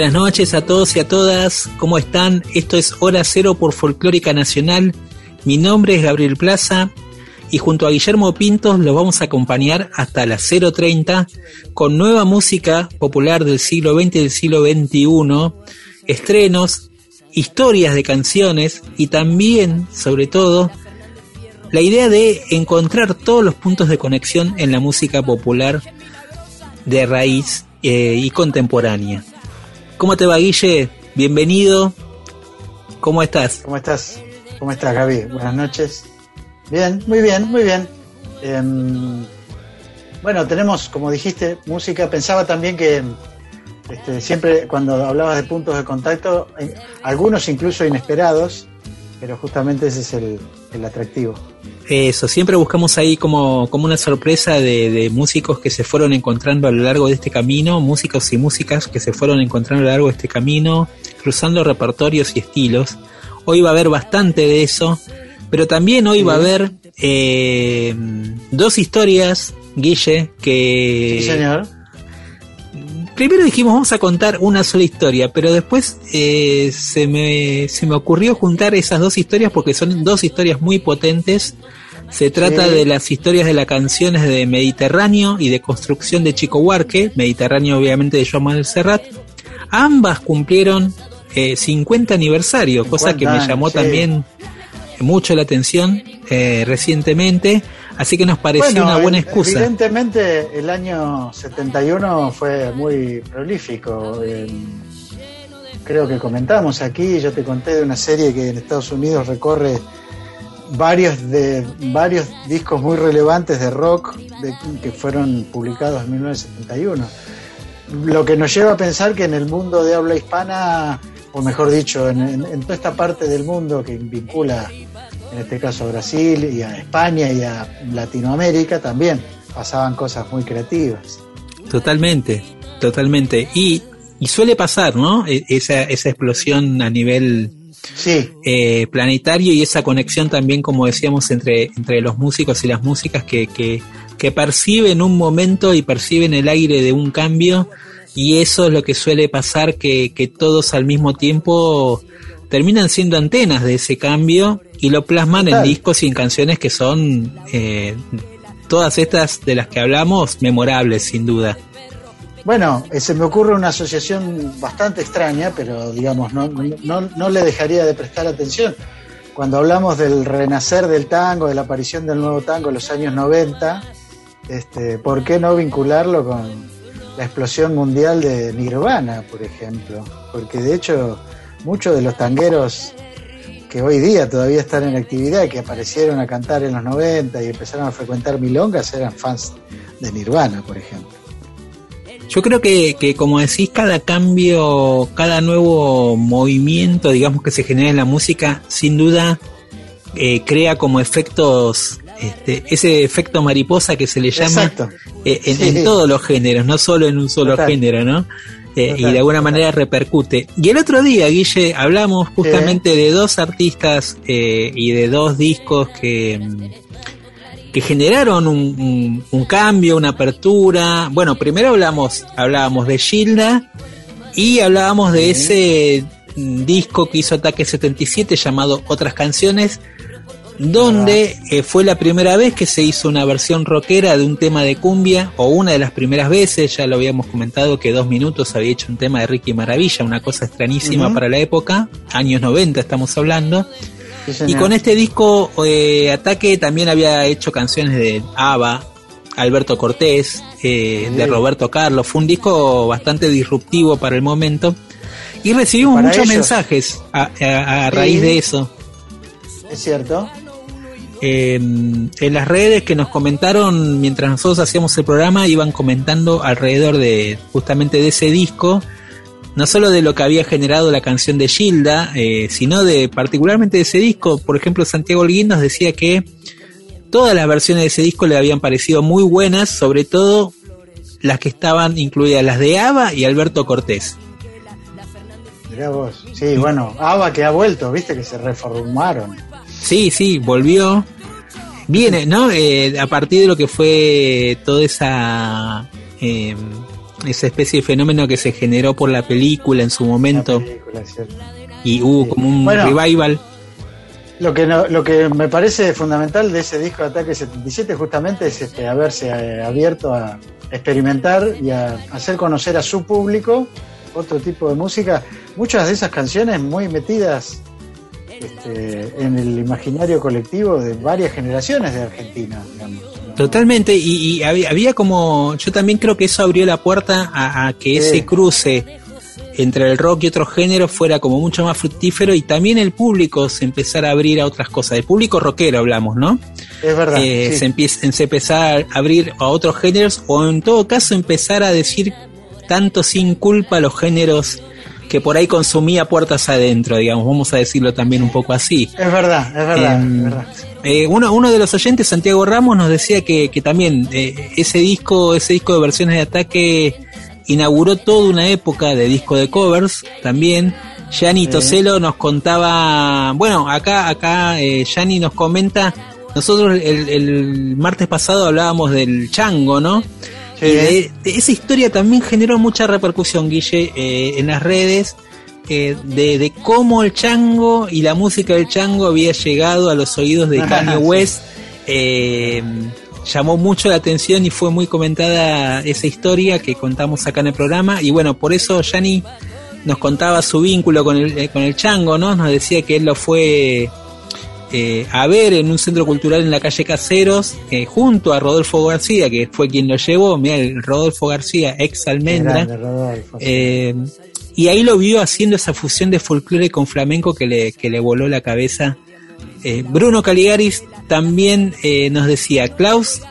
Buenas noches a todos y a todas, ¿cómo están? Esto es Hora Cero por Folclórica Nacional. Mi nombre es Gabriel Plaza y junto a Guillermo Pintos los vamos a acompañar hasta las 0.30 con nueva música popular del siglo XX y del siglo XXI, estrenos, historias de canciones y también, sobre todo, la idea de encontrar todos los puntos de conexión en la música popular de raíz eh, y contemporánea. ¿Cómo te va, Guille? Bienvenido. ¿Cómo estás? ¿Cómo estás? ¿Cómo estás, Gaby? Buenas noches. Bien, muy bien, muy bien. Em, bueno, tenemos, como dijiste, música. Pensaba también que este, siempre cuando hablabas de puntos de contacto, eh, algunos incluso inesperados, pero justamente ese es el, el atractivo. Eso, siempre buscamos ahí como, como una sorpresa de, de músicos que se fueron encontrando a lo largo de este camino, músicos y músicas que se fueron encontrando a lo largo de este camino, cruzando repertorios y estilos. Hoy va a haber bastante de eso, pero también hoy Sí. va a haber eh, dos historias, Guille, que... Sí, señor. Primero dijimos vamos a contar una sola historia, pero después eh, se, me, se me ocurrió juntar esas dos historias porque son dos historias muy potentes. Se trata Sí. de las historias de las canciones de Mediterráneo y de construcción de Chico Huarque, Mediterráneo obviamente de Joan Manuel Serrat. Ambas cumplieron eh, 50 aniversario, cosa que me 50 llamó años, sí. también mucho la atención eh, recientemente, así que nos pareció una buena excusa. Evidentemente el año 71 fue muy prolífico. eh, creo que comentamos aquí, yo te conté de una serie que en Estados Unidos recorre varios de varios discos muy relevantes de rock de- que fueron publicados en 1971. Lo que nos lleva a pensar que en el mundo de habla hispana, o mejor dicho, en, en- en toda esta parte del mundo que vincula, en este caso a Brasil y a España y a Latinoamérica, también pasaban cosas muy creativas. Totalmente, totalmente. Y, y suele pasar, ¿no? E- Esa, esa explosión a nivel Sí, eh, planetario y esa conexión también, como decíamos, entre, entre los músicos y las músicas que, que, que perciben un momento y perciben el aire de un cambio. Y eso es lo que suele pasar, que, que todos al mismo tiempo terminan siendo antenas de ese cambio y lo plasman en discos y en canciones que son eh, todas estas de las que hablamos memorables, sin duda. Bueno, eh, se me ocurre una asociación bastante extraña, pero digamos, no, no, no le dejaría de prestar atención. Cuando hablamos del renacer del tango, de la aparición del nuevo tango en los años 90, este, ¿por qué no vincularlo con la explosión mundial de Nirvana, por ejemplo? Porque de hecho, muchos de los tangueros que hoy día todavía están en actividad, que aparecieron a cantar en los 90 y empezaron a frecuentar milongas, eran fans de Nirvana, por ejemplo. Yo creo que, que, como decís, cada cambio, cada nuevo movimiento, digamos, que se genera en la música, sin duda eh, crea como efectos, este, ese efecto mariposa que se le llama eh, en, Sí. en todos los géneros, no solo en un solo Total. género, ¿no? Eh, y de alguna manera repercute. Y el otro día, Guille, hablamos justamente de dos artistas eh, y de dos discos que, mm, que generaron un, un- un cambio, una apertura. Bueno, primero hablamos, hablábamos de Gilda y hablábamos de ese mm, disco que hizo Ataque 77 llamado Otras Canciones, donde eh, fue la primera vez que se hizo una versión rockera de un tema de cumbia, o una de las primeras veces, ya lo habíamos comentado que dos minutos había hecho un tema de Ricky Maravilla, una cosa extrañísima para la época, años 90 estamos hablando. Sí, Y con este disco eh, Ataque también había hecho canciones de ABBA, Alberto Cortés, eh, Sí. de Roberto Carlos. Fue un disco bastante disruptivo para el momento. Y recibimos muchos ellos. mensajes a, a- a Sí. raíz de eso. Es cierto. Eh, en las redes que nos comentaron mientras nosotros hacíamos el programa, iban comentando alrededor de justamente de ese disco, no solo de lo que había generado la canción de Gilda, eh, sino de particularmente de ese disco. Por ejemplo, Santiago Holguín nos decía que todas las versiones de ese disco le habían parecido muy buenas, sobre todo las que estaban incluidas, las de Ava y Alberto Cortés. Mirá vos. Sí, bueno, Ava que ha vuelto, viste que se reformaron. Sí, sí, volvió. Viene, ¿no? Eh, a partir de lo que fue toda esa eh, esa especie de fenómeno que se generó por la película en su momento película, y hubo como un Bueno. revival. Lo que, no- lo que me parece fundamental de ese disco de Ataque 77 justamente es este, haberse eh, abierto a experimentar y a hacer conocer a su público otro tipo de música. Muchas de esas canciones muy metidas este, en el imaginario colectivo de varias generaciones de Argentina. digamos. Totalmente, y, y había, había como, yo también creo que eso abrió la puerta a, a que Sí. ese cruce entre el rock y otros géneros fuera como mucho más fructífero y también el público se empezara a abrir a otras cosas. El público rockero hablamos, ¿no? Es verdad. eh, sí. se, empieza, se empezar a abrir a otros géneros o en todo caso empezar a decir tanto sin culpa los géneros que por ahí consumía puertas adentro, digamos, vamos a decirlo también un poco así. Es verdad, es verdad, Em, es verdad. Eh, uno, uno de los oyentes, Santiago Ramos, nos decía que, que también eh, ese disco, ese disco de versiones de ataque inauguró toda una época de disco de covers también. Gianni Toselo nos contaba, bueno, acá, acá eh, Gianni nos comenta, nosotros el, el martes pasado hablábamos del chango, ¿no? Sí. Y de, de esa historia también generó mucha repercusión, Guille, eh, en las redes, eh, de, de cómo el chango y la música del chango había llegado a los oídos de Kanye. West. Eh, llamó mucho la atención y fue muy comentada esa historia que contamos acá en el programa. Y bueno, por eso Yanni nos contaba su vínculo con el, eh, con el chango, ¿no? Nos decía que él lo fue eh, a ver en un centro cultural en la calle Caseros, eh, junto a Rodolfo García, que fue quien lo llevó, mira, el Rodolfo García, ex almendra, grande, Rodolfo. eh, y ahí lo vio haciendo esa fusión de folclore con flamenco que le, que le voló la cabeza. Eh, Bruno Caligaris también eh, nos decía, Klaus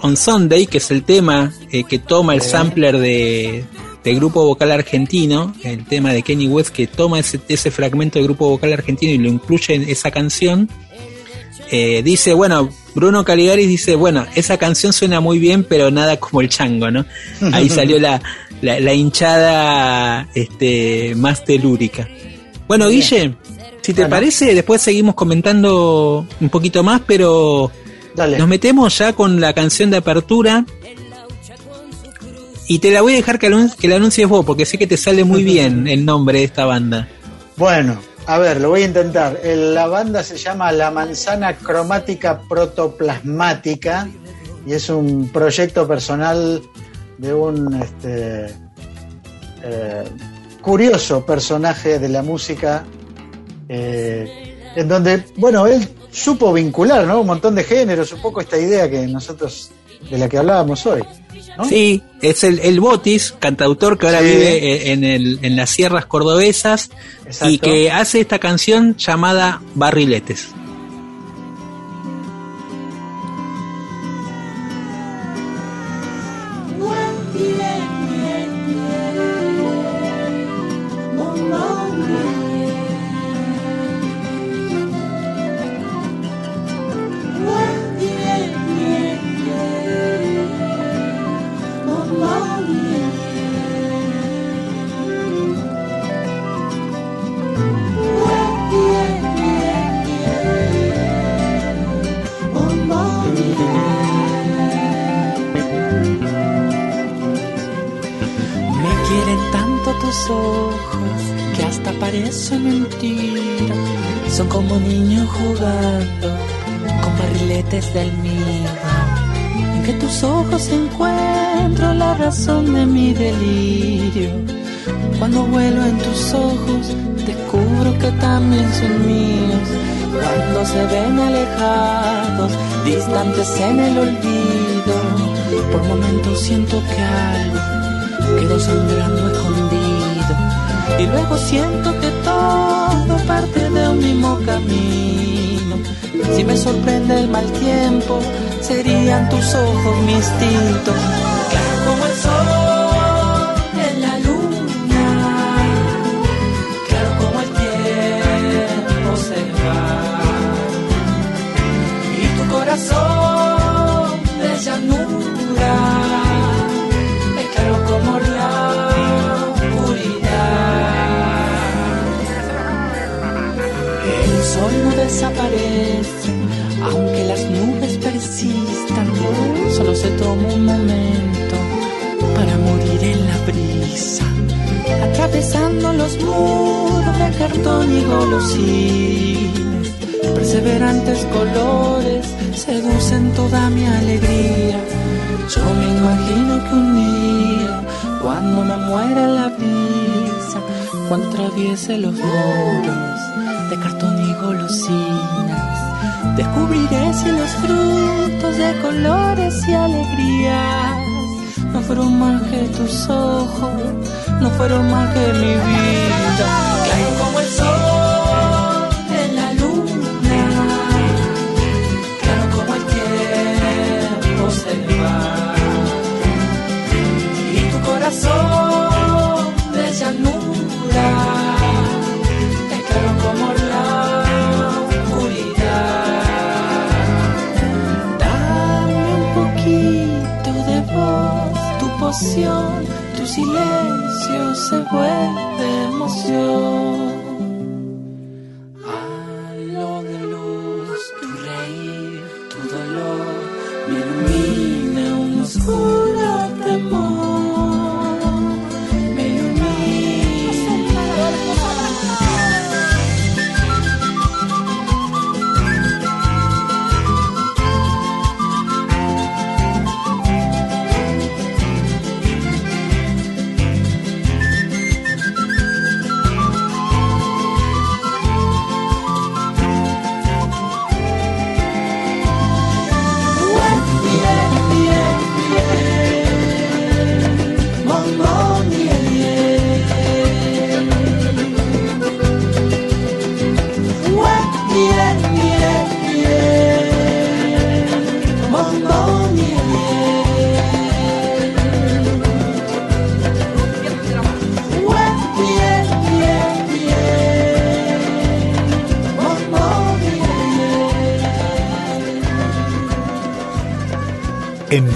on Sunday, que es el tema que toma el sampler de, del grupo vocal argentino, el tema de Kenny West, que toma ese, ese fragmento del grupo vocal argentino y lo incluye en esa canción. Eh, dice, bueno, Bruno Caligaris dice, bueno, esa canción suena muy bien, pero nada como el chango, ¿no? Ahí salió la, la, la hinchada este, más telúrica. Bueno, Bien. Guille, si te Bueno. parece, después seguimos comentando un poquito más, pero Dale. nos metemos ya con la canción de apertura. Y te la voy a dejar que, que la anuncies vos, porque sé que te sale muy bien el nombre de esta banda. Bueno, a ver, lo voy a intentar. La banda se llama La Manzana Cromática Protoplasmática y es un proyecto personal de un este, eh, curioso personaje de la música eh, en donde, bueno, él supo vincular ¿no? un montón de géneros, un poco esta idea que nosotros, de la que hablábamos hoy. ¿no? Sí, es el, el Botis, cantautor que ahora Sí. vive eh, en, el, en las sierras cordobesas Exacto. y que hace esta canción llamada Barriletes. Golosinas, perseverantes colores seducen toda mi alegría. Yo me imagino que un día, cuando me muera la brisa, cuando atraviese los muros de cartón y golosinas, descubriré si los frutos de colores y alegrías no fueron más que tus ojos, no fueron más que mi vida. Corazón de llanura es claro como la oscuridad. Dame un poquito de voz, tu poción, tu silencio se vuelve emoción.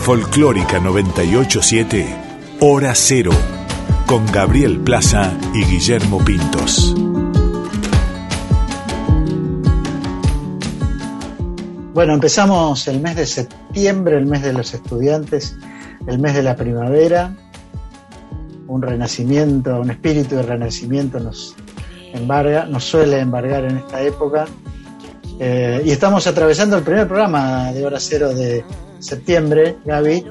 Folclórica 987, Hora Cero, con Gabriel Plaza y Guillermo Pintos. Bueno, empezamos el mes de septiembre, el mes de los estudiantes, el mes de la primavera. Un renacimiento, un espíritu de renacimiento nos embarga, nos suele embargar en esta época. Eh, y estamos atravesando el primer programa de Hora Cero de septiembre, Gaby.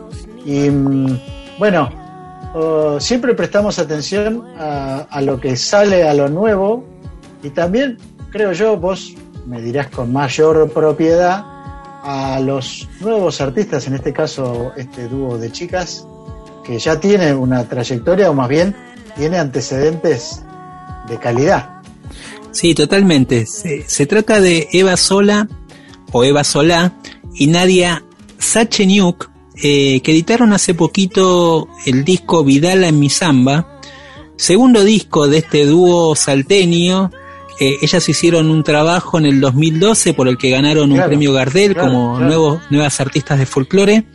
Y mm, bueno, siempre prestamos atención a, a lo que sale, a lo nuevo. Y también, creo yo, vos me dirás con mayor propiedad, a los nuevos artistas, en este caso este dúo de chicas, que ya tiene una trayectoria, o más bien tiene antecedentes de calidad. Sí, totalmente. Se, se trata de Eva Sola o Eva Solá y Nadia Sacheniuk, eh, que editaron hace poquito el disco Vidala en mi samba, segundo disco de este dúo salteño. Eh, ellas hicieron un trabajo en el 2012 por el que ganaron un premio Gardel claro, como claro. nuevos, nuevas artistas de folclore.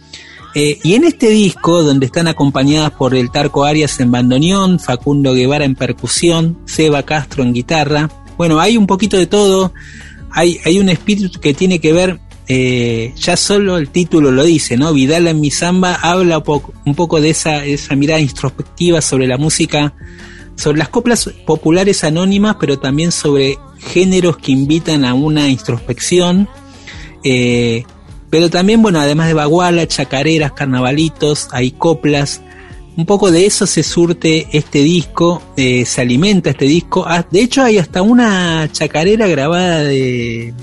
Eh, y en este disco, donde están acompañadas por el Tarco Arias en bandoneón, Facundo Guevara en percusión, Seba Castro en guitarra, bueno, hay un poquito de todo, hay, hay un espíritu que tiene que ver, eh, ya solo el título lo dice, ¿no? Vidal en mi samba habla un poco, de esa, esa mirada introspectiva sobre la música sobre las coplas populares anónimas, pero también sobre géneros que invitan a una introspección. Eh, pero también, bueno, además de baguala, chacareras, carnavalitos, hay coplas. Un poco de eso se surte este disco, eh, se alimenta este disco. Ah, de hecho, hay hasta una chacarera grabada de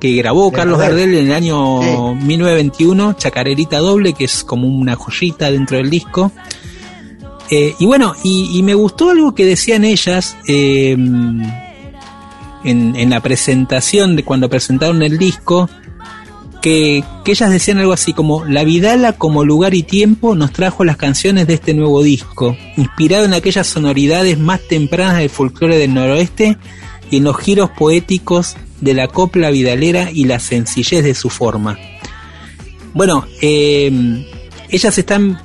que grabó Carlos Gardel. En el año 1921, chacarerita doble, que es como una joyita dentro del disco. Eh, y bueno, y, y me gustó algo que decían ellas eh, en, en la presentación, de cuando presentaron el disco, que, que ellas decían algo así como, la Vidala como lugar y tiempo nos trajo las canciones de este nuevo disco, inspirado en aquellas sonoridades más tempranas del folclore del noroeste y en los giros poéticos de la copla vidalera y la sencillez de su forma. Bueno, eh, ellas están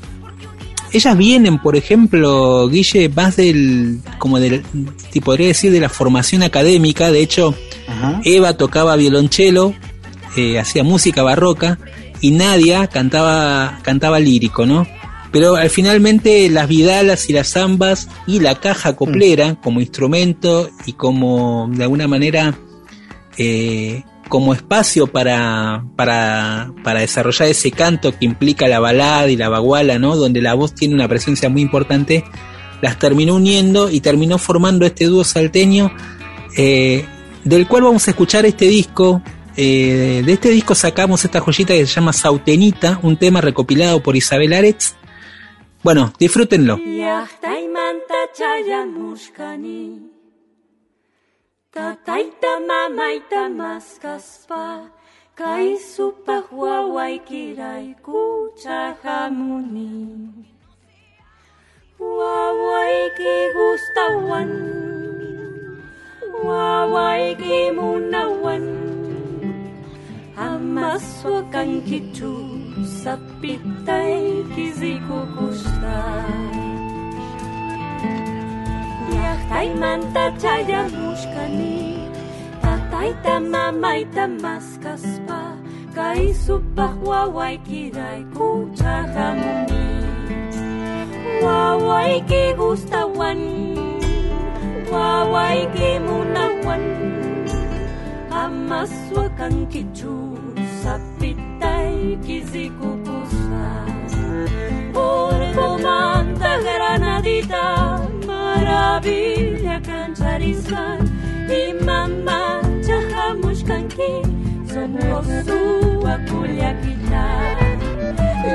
ellas vienen, por ejemplo, Guille, más del, como del, te podría decir, de la formación académica. De hecho, Ajá. Eva tocaba violonchelo, eh, hacía música barroca y Nadia cantaba, cantaba lírico, ¿no? Pero al finalmente las vidalas y las zambas y la caja coplera como instrumento y como de alguna manera eh, como espacio para, para, desarrollar ese canto que implica la balada y la baguala, ¿no? Donde la voz tiene una presencia muy importante, las terminó uniendo y terminó formando este dúo salteño, eh, del cual vamos a escuchar este disco. Eh, de este disco sacamos esta joyita que se llama Sautenita, un tema recopilado por Isabel Aretz. Bueno, disfrútenlo. Tataitama maitamas kaspa, kai supa huaway kiray kuchahamuni. huawai ki gustawan, huawai ki munawan, amaswa kang sapitai ki kizikukustan. Jahtaimanta chayamushkani Tataita mamaita maskaspa Kai supah wawai kiraiku chakamuni Wawai ki gustawan Wawai ki munawan Amaswa kang kichu Sapitay kizikupusa Por comanda granadita Maravilla cancharizan Y mamá chajamushkanki Somos su aculiaquita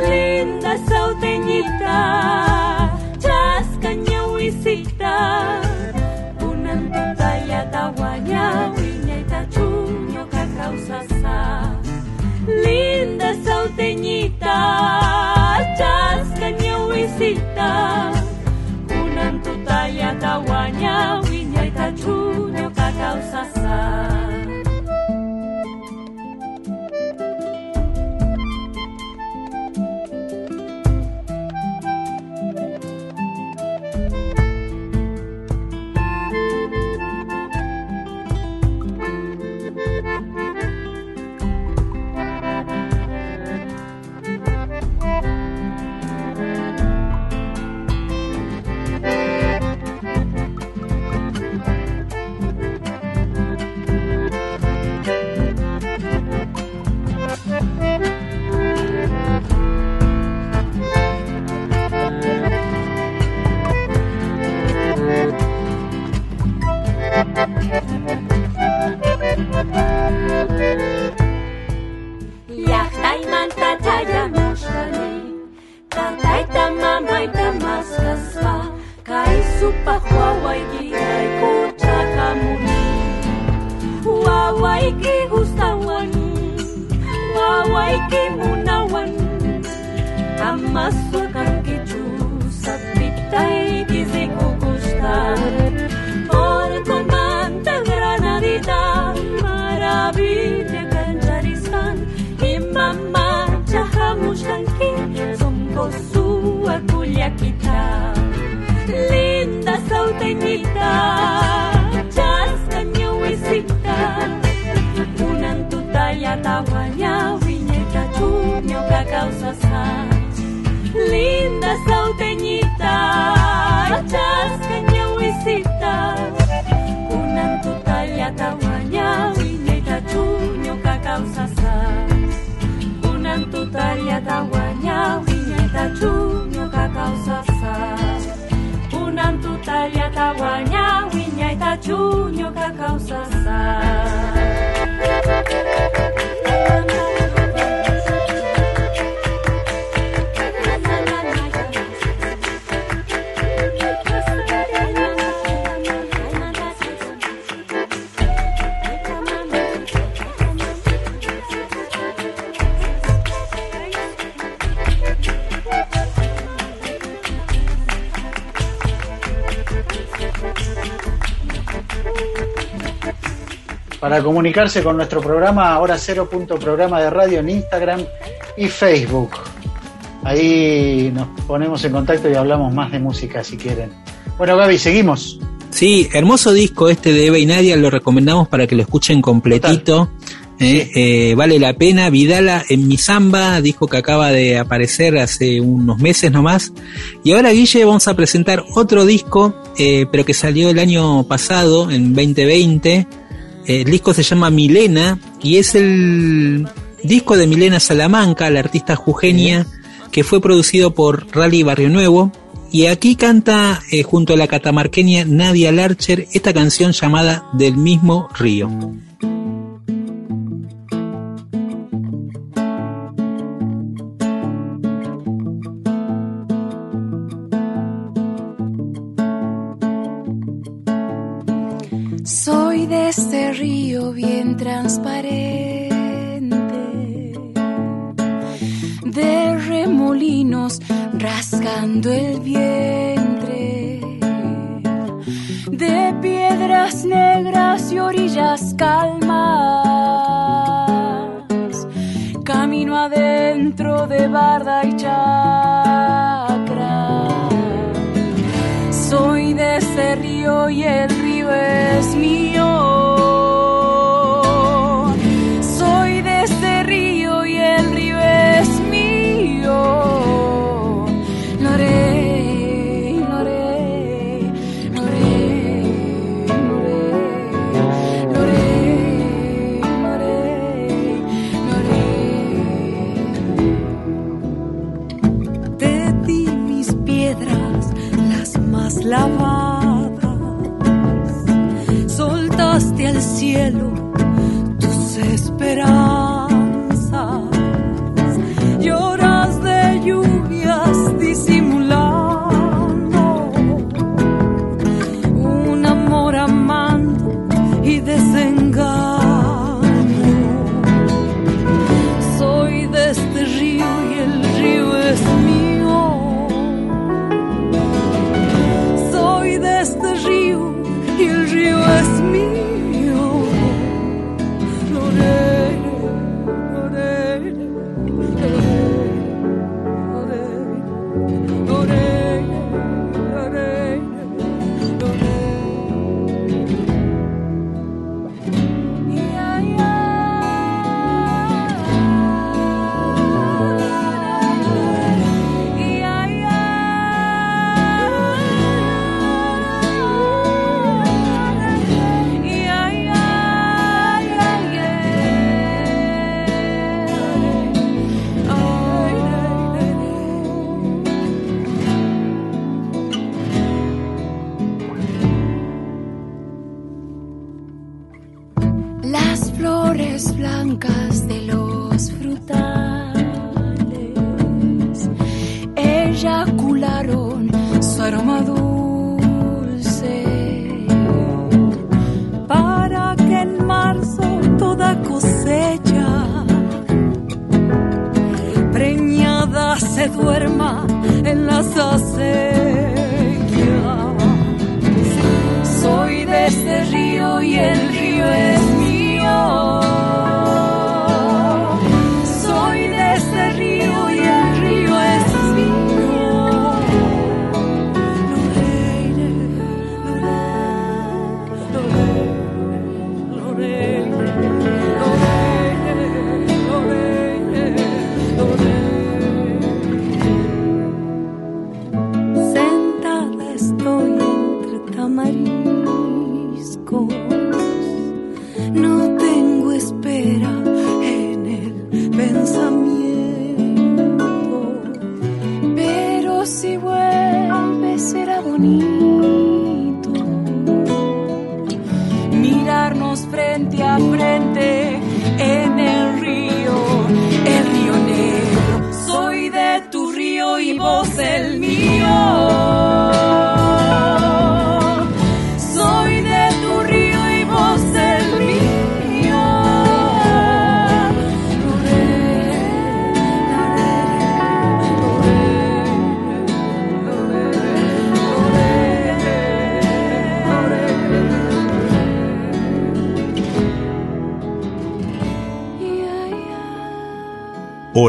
Linda sauteñita Chascaña huisita Unantuta yatahuaña Wiñaita chuño cacausasa Linda sauteñita Chascaña huisita bayatawanya winyaitatune ukakausasa Jahtai manta taya moshkani, tataita mamaita maskasva, kai supahua waigiai kuchakamuni. Wawaiki gustawan, wawaiki munawan, amasukan aculiaquita Linda sauteñita Chascaña huisita Unantuta yatahuaña Viñeta chuño cacausasa Linda sauteñita Chascaña huisita tahuaña wiñaita chuño kakausasas kunan tutalia tahuaña wiñaita chuño kakausasas kunan tutalia tahuaña wiñaita chuño Para comunicarse con nuestro programa, ahora cero punto programa de radio en Instagram y Facebook. Ahí nos ponemos en contacto y hablamos más de música si quieren. Bueno, Gaby, seguimos. Sí, hermoso disco este de Eva y Nadia, lo recomendamos para que lo escuchen completito. Eh, eh, vale la pena. Vidala en mi samba, disco que acaba de aparecer hace unos meses nomás. Y ahora, Guille, vamos a presentar otro disco, eh, pero que salió el año pasado, en 2020. El disco se llama Milena y es el disco de Milena Salamanca, la artista jujeña, que fue producido por Rally Barrio Nuevo. Y aquí canta eh, junto a la catamarqueña Nadia Larcher esta canción llamada Del mismo río. Transparente, de remolinos rasgando el vientre, de piedras negras y orillas calmas, camino adentro de barda y chacra. Soy de ese río y el río es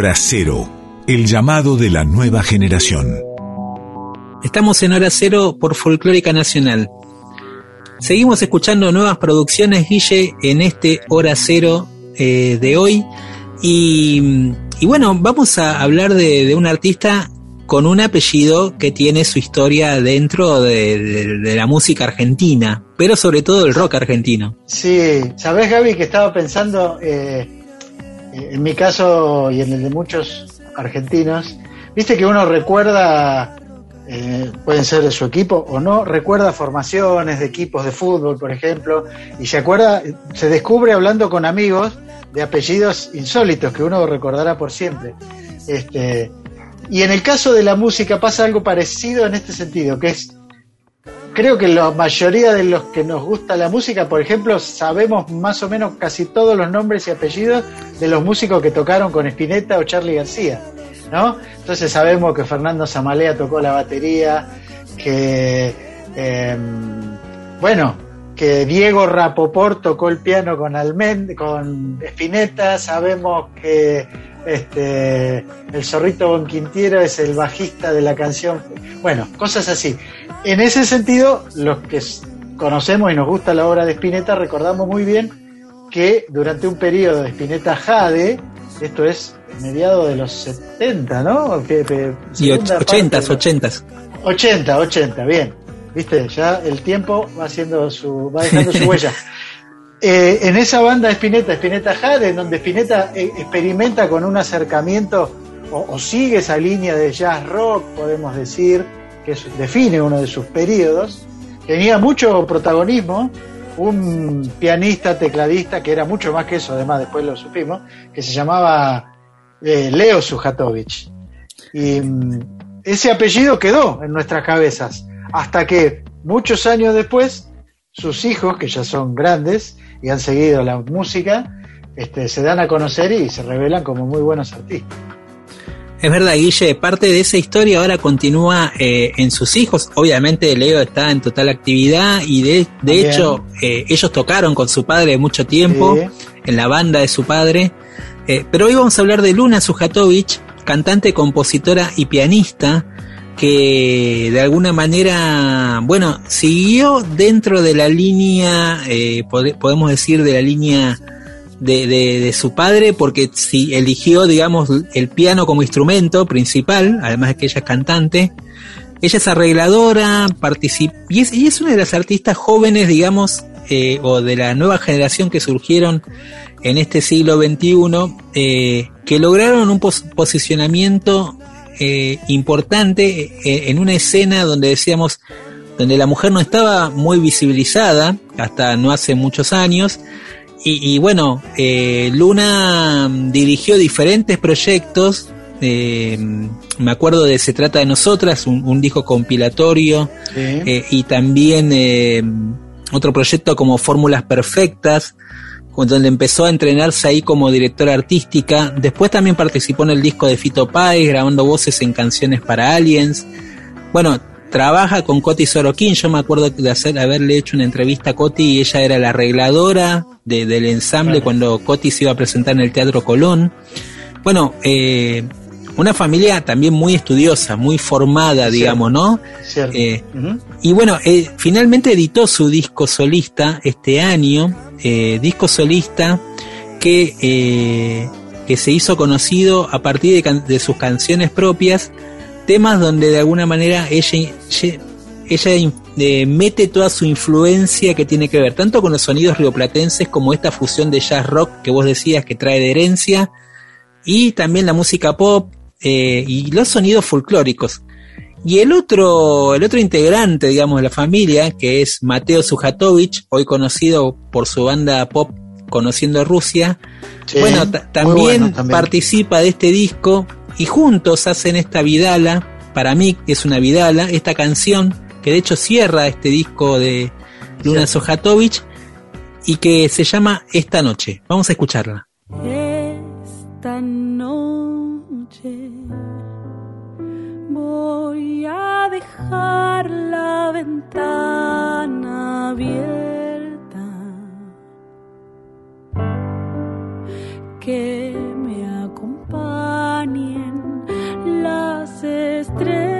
Hora Cero, el llamado de la nueva generación. Estamos en Hora Cero por Folclórica Nacional. Seguimos escuchando nuevas producciones, Guille, en este Hora Cero eh, de hoy. Y, y bueno, vamos a hablar de, de un artista con un apellido que tiene su historia dentro de, de- de la música argentina, pero sobre todo el rock argentino. Sí, sabés Gaby que estaba pensando, eh, en mi caso y en el de muchos argentinos, viste que uno recuerda, eh, pueden ser de su equipo o no, recuerda formaciones de equipos de fútbol, por ejemplo, y se acuerda, se descubre hablando con amigos de apellidos insólitos que uno recordará por siempre. Este, y en el caso de la música pasa algo parecido en este sentido, que es creo que la mayoría de los que nos gusta la música, por ejemplo, sabemos más o menos casi todos los nombres y apellidos de los músicos que tocaron con Spinetta o Charlie García, ¿no? Entonces sabemos que Fernando Zamalea tocó la batería, que eh, bueno, que Diego Rapoport tocó el piano con Almend con Spinetta, sabemos que este el zorrito Bonquintiero es el bajista de la canción, bueno, cosas así. En ese sentido, los que conocemos y nos gusta la obra de Spinetta, recordamos muy bien que durante un periodo de Spinetta Jade, esto es mediado de los 70, ¿no? Que- que- Y och- segunda parte ochentas, de los- ochentas. 80, 80, bien. Viste, ya el tiempo va haciendo su, va dejando su huella. Eh, en esa banda de Spinetta, Spinetta Jade, en donde Spinetta eh, experimenta con un acercamiento o, o sigue esa línea de jazz rock, podemos decir, que define uno de sus periodos, tenía mucho protagonismo, un pianista, tecladista, que era mucho más que eso, además después lo supimos, que se llamaba eh, Leo Sujatovich. Y mm, ese apellido quedó en nuestras cabezas, hasta que muchos años después, sus hijos, que ya son grandes y han seguido la música, este, se dan a conocer y se revelan como muy buenos artistas. Es verdad, Guille, parte de esa historia ahora continúa eh, en sus hijos. Obviamente Leo está en total actividad y de, de hecho eh, ellos tocaron con su padre mucho tiempo Sí. en la banda de su padre. Eh, pero hoy vamos a hablar de Luna Sujatovich, cantante, compositora y pianista que de alguna manera, bueno, siguió dentro de la línea, pode- podemos decir, de la línea de, de- de su padre, porque si eligió, digamos, el piano como instrumento principal, además de que ella es cantante, ella es arregladora, participa, y es, y es una de las artistas jóvenes, digamos, eh, o de la nueva generación que surgieron en este siglo XXI, eh, que lograron un pos- posicionamiento eh, importante eh, en una escena donde decíamos, donde la mujer no estaba muy visibilizada hasta no hace muchos años. Y, y bueno, eh, Luna mm, dirigió diferentes proyectos. eh, me acuerdo de Se trata de nosotras, un, un disco compilatorio, Sí. eh, y también eh, otro proyecto como Fórmulas Perfectas, con- donde empezó a entrenarse ahí como directora artística. Después también participó en el disco de Fito Páez, grabando voces en canciones para aliens. Bueno, trabaja con Coti Sorokin. Yo me acuerdo de hacer, haberle hecho una entrevista a Coti y ella era la arregladora de- del ensamble cuando Coti se iba a presentar en el Teatro Colón. Bueno, eh, una familia también muy estudiosa, muy formada, Sí. digamos, ¿no? Eh, y bueno, eh, finalmente editó su disco solista este año, eh, disco solista que, que se hizo conocido a partir de sus canciones propias, temas donde de alguna manera ella, ella, eh, mete toda su influencia que tiene que ver tanto con los sonidos rioplatenses como esta fusión de jazz rock que vos decías que trae de herencia y también la música pop eh, y los sonidos folclóricos. Y el otro, el otro integrante, digamos, de la familia, que es Mateo Sujatovic, hoy conocido por su banda pop Conociendo Rusia, Sí, bueno, ta- muy también, bueno también. participa de este disco y juntos hacen esta Vidala, para mí es una Vidala, esta canción que de hecho cierra este disco de Luna Sojatovic y que se llama Esta Noche. Vamos a escucharla. Esta noche voy a dejar la ventana abierta. Que acompañen las estrellas.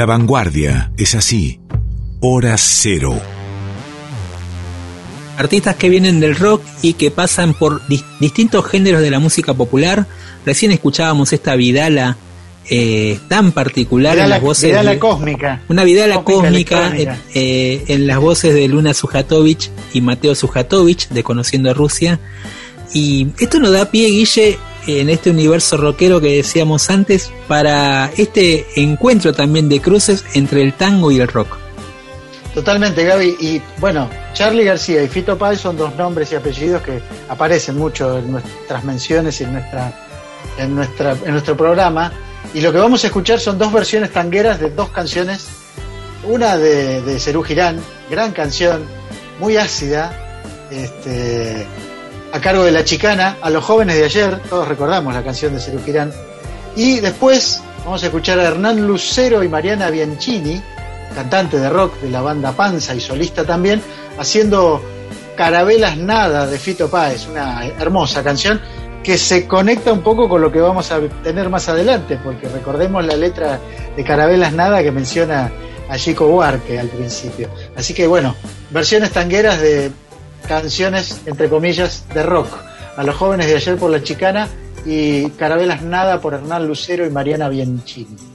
La vanguardia es así. Hora cero. Artistas que vienen del rock y que pasan por dis- distintos géneros de la música popular. Recién escuchábamos esta Vidala eh, tan particular en Vidala, las voces. Vidala de- cósmica. Una Vidala Cósmica eh, en las voces de Luna Sujatovic y Mateo Sujatovic de Conociendo a Rusia. Y esto nos da pie, Guille, en este universo rockero que decíamos antes, para este encuentro también de cruces entre el tango y el rock. Totalmente, Gaby. Y bueno, Charlie García y Fito Páez son dos nombres y apellidos que aparecen mucho en nuestras menciones y en, nuestra, en, nuestra, en nuestro programa. Y lo que vamos a escuchar son dos versiones tangueras de dos canciones. Una de, de Cerú Girán, gran canción, muy ácida, este, a cargo de La Chicana, a los jóvenes de ayer, todos recordamos la canción de Girán. Y después vamos a escuchar a Hernán Lucero y Mariana Bianchini, cantante de rock de la banda Panza y solista también, haciendo Carabelas Nada de Fito Páez, una hermosa canción que se conecta un poco con lo que vamos a tener más adelante, porque recordemos la letra de Carabelas Nada que menciona a Chico Buarque al principio. Así que bueno, versiones tangueras de canciones, entre comillas, de rock. A los jóvenes de ayer por la chicana y Carabelas Nada por Hernán Lucero y Mariana Bianchini.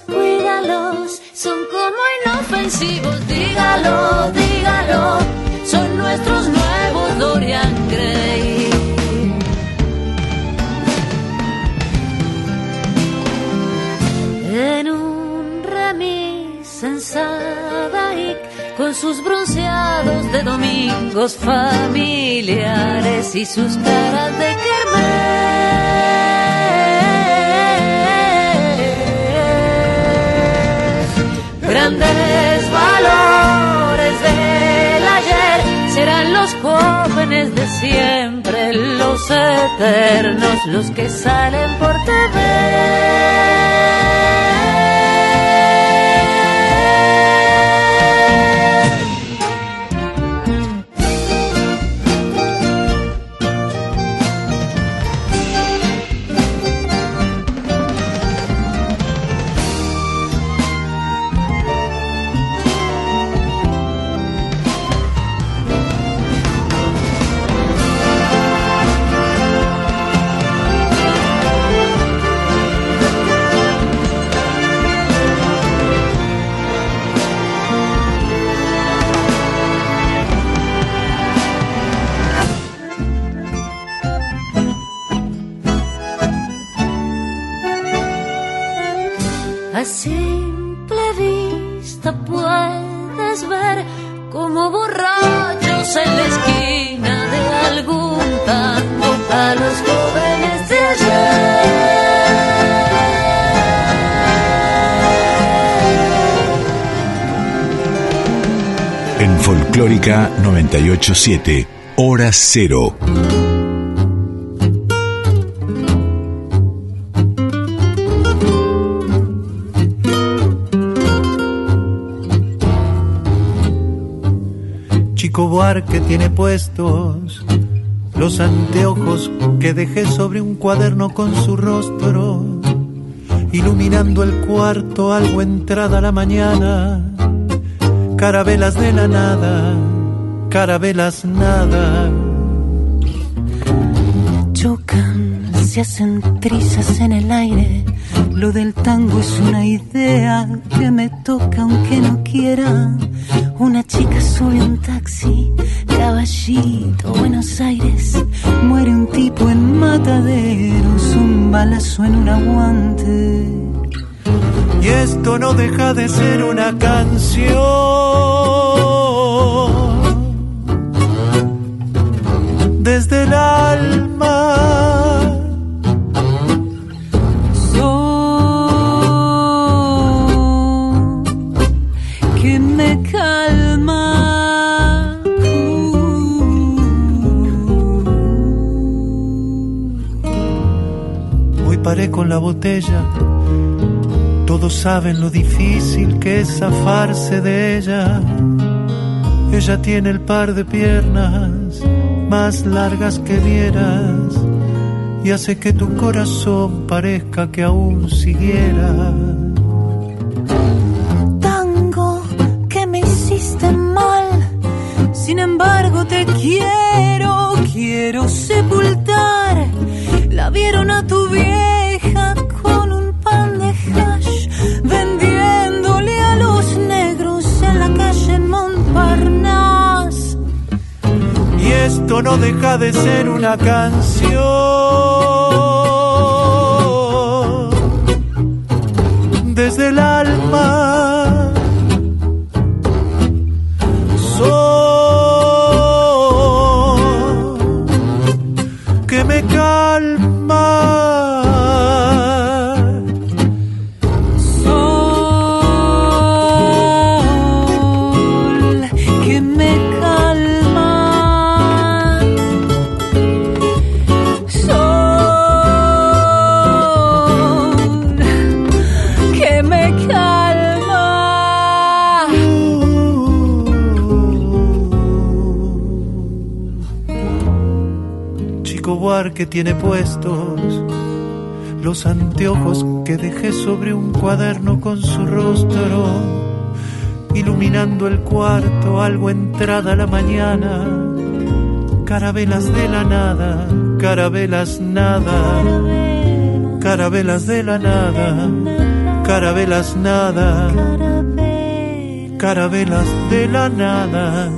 Cuídalos, son como inofensivos, dígalo, dígalo, son nuestros nuevos Dorian Gray. en un remis en Sadaic con sus bronceados de domingos familiares y sus caras de kermés. Grandes valores del ayer serán los jóvenes de siempre, los eternos, los que salen por TV. Folclórica 987, Hora Cero. Chico Buarque tiene puestos los anteojos que dejé sobre un cuaderno con su rostro, iluminando el cuarto algo entrada la mañana, carabelas de la nada, carabelas nada. Chocan, se hacen trizas en el aire. Lo del tango es una idea que me toca aunque no quiera. Una chica sube un taxi, caballito, Buenos Aires. Muere un tipo en mataderos, un balazo en un aguante. Y esto no deja de ser una canción. Desde el alma. Sol que me calma. Hoy paré con la botella. Todos saben lo difícil que es zafarse de ella. Ella tiene el par de piernas más largas que vieras y hace que tu corazón parezca que aún siguiera. Tango que me hiciste mal. Sin embargo, te quiero, quiero sepultar. La vieron a tu vieja no deja de ser una canción. Desde el alma. Buarque tiene puestos los anteojos que dejé sobre un cuaderno con su rostro, iluminando el cuarto algo entrada la mañana. Carabelas de la nada, carabelas nada, carabelas de la nada, carabelas nada, carabelas de la nada,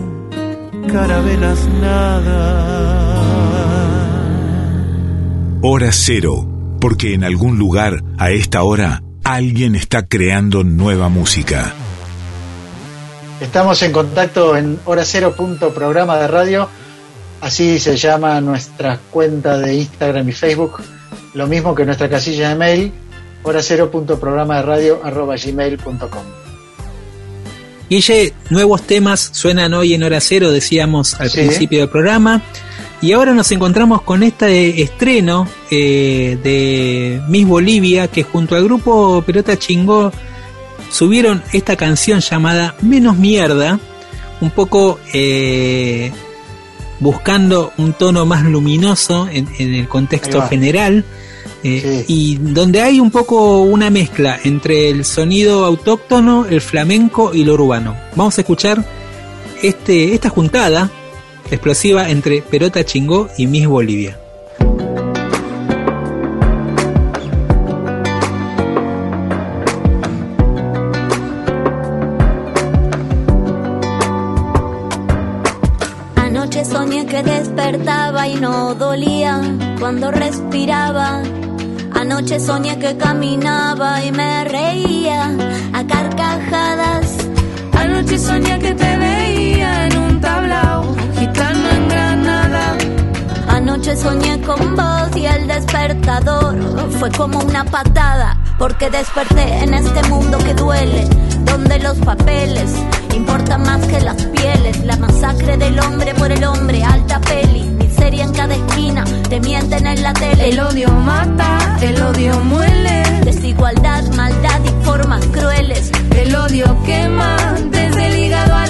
carabelas nada. Hora Cero, porque en algún lugar, a esta hora, alguien está creando nueva música. Estamos en contacto en hora cero punto programa de radio. Así se llama nuestra cuenta de Instagram y Facebook. Lo mismo que nuestra casilla de mail, hora cero punto programa de radio arroba gmail.com. Guille, nuevos temas suenan hoy en hora cero, decíamos al Sí. principio del programa. Y ahora nos encontramos con este estreno eh, de Miss Bolivia, que junto al grupo Pelota Chingó subieron esta canción llamada Menos Mierda, un poco eh, buscando un tono más luminoso en, en el contexto general. eh, Sí. Y donde hay un poco una mezcla entre el sonido autóctono, el flamenco y lo urbano. Vamos a escuchar este, esta juntada explosiva entre Perota Chingó y Miss Bolivia. Anoche soñé que despertaba y no dolía cuando respiraba. Anoche soñé que caminaba y me reía a carcajadas. Anoche soñé que te veía en un tablao, gitano en Granada. Anoche soñé con vos y el despertador fue como una patada, porque desperté en este mundo que duele. donde los papeles importan más que las pieles, la masacre del hombre por el hombre, alta peli, miseria en cada esquina, te mienten en la tele. El odio mata, el odio muele, desigualdad, maldad y formas crueles. El odio quema desde el hígado a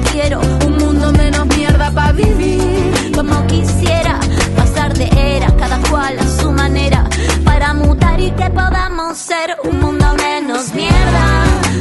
quiero un mundo menos mierda para vivir, como quisiera pasar de era, cada cual a su manera, para mutar y que podamos ser un mundo menos mierda.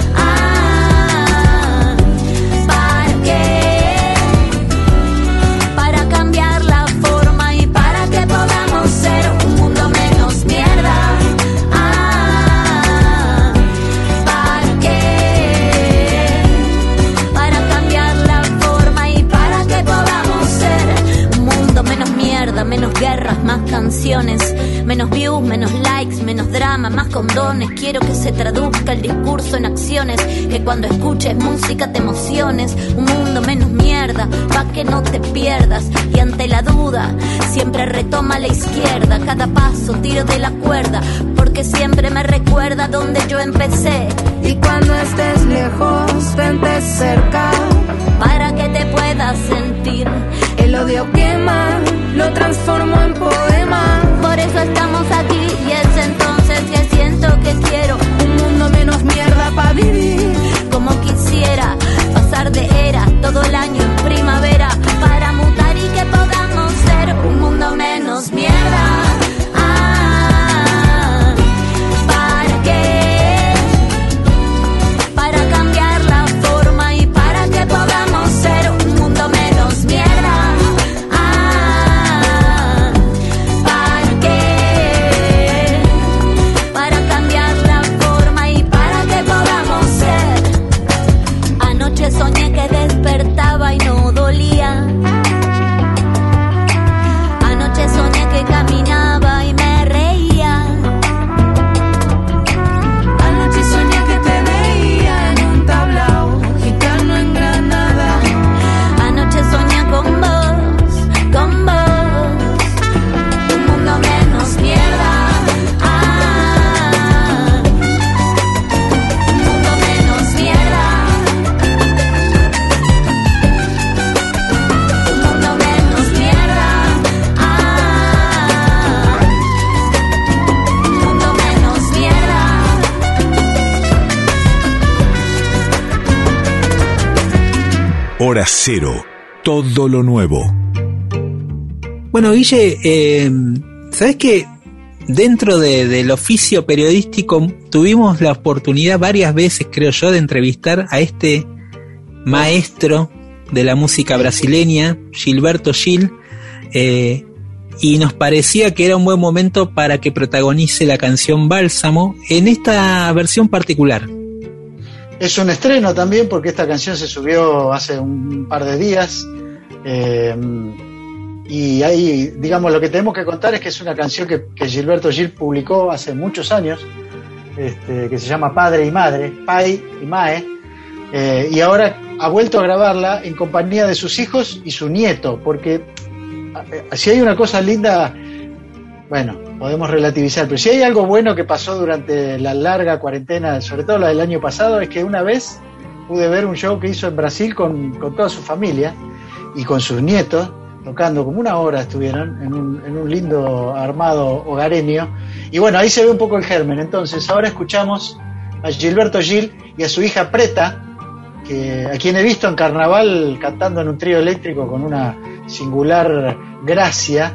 Canciones, menos views, menos likes, menos drama, más condones. Quiero que se traduzca el discurso en acciones, que cuando escuches música te emociones. Un mundo menos mierda, pa' que no te pierdas. Y ante la duda, siempre retoma la izquierda. Cada paso tiro de la cuerda, porque siempre me recuerda donde yo empecé. y cuando estés lejos, vente cerca, Para que te puedas sentir. el odio quema, lo transformo en poema, Por Hora cero. Todo lo nuevo. Bueno, Guille, eh, ¿sabes que dentro de- del oficio periodístico tuvimos la oportunidad varias veces, creo yo, de entrevistar a este maestro de la música brasileña, Gilberto Gil, eh, y nos parecía que era un buen momento para que protagonice la canción Bálsamo en esta versión particular. Es un estreno también porque esta canción se subió hace un par de días. eh, y ahí, digamos, lo que tenemos que contar es que es una canción que, Gilberto Gil publicó hace muchos años, este, que se llama Padre y Madre, Pai y Mae, eh, y ahora ha vuelto a grabarla en compañía de sus hijos y su nieto, porque eh, si hay una cosa linda, bueno, podemos relativizar, pero si hay algo bueno que pasó durante la larga cuarentena, sobre todo la del año pasado, es que una vez pude ver un show que hizo en Brasil con, con toda su familia y con sus nietos, tocando como una hora estuvieron en un, en un lindo armado hogareño. Y bueno, ahí se ve un poco el germen. Entonces, ahora escuchamos a Gilberto Gil y a su hija Preta, que, a quien he visto en carnaval cantando en un trío eléctrico con una singular gracia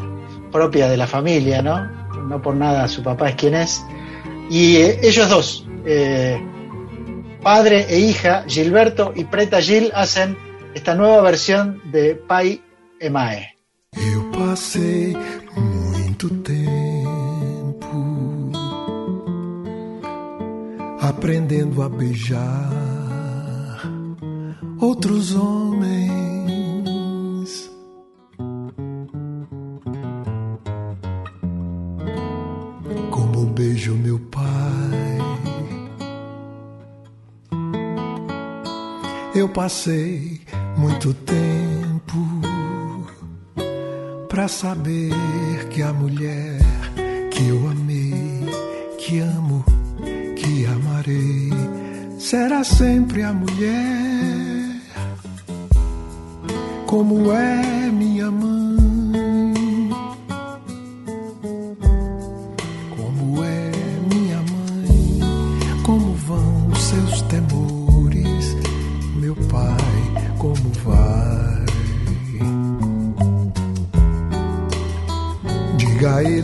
propia de la familia, ¿no? No por nada su papá es quien es. Y eh, ellos dos, eh, padre e hija, Gilberto y Preta Gil, hacen esta nueva versión de Pai e Mae. Eu passei muito tempo aprendendo a beijar outros homens. Eu passei muito tempo pra saber que a mulher que eu amei, que amo, que amarei, será sempre a mulher, como é minha mãe.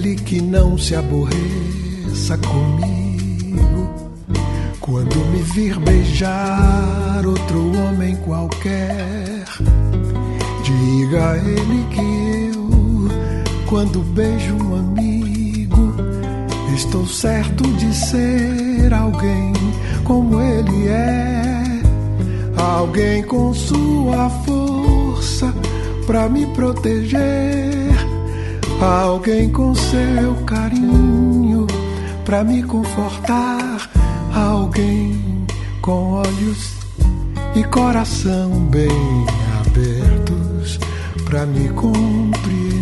Ele que não se aborreça comigo quando me vir beijar outro homem qualquer. Diga a ele que eu, quando beijo um amigo, estou certo de ser alguém como ele é. Alguém com sua força pra me proteger. Alguém com seu carinho pra me confortar. Alguém com olhos e coração bem abertos pra me compreender.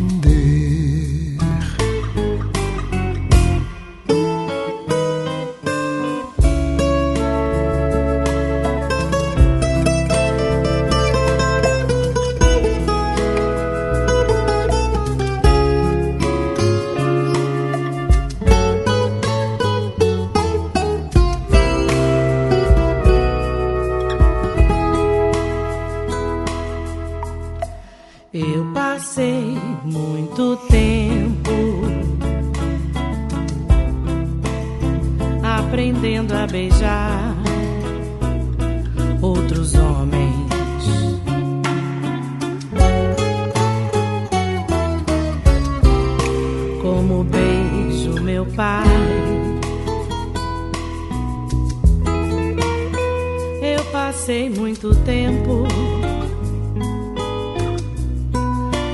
Muito tempo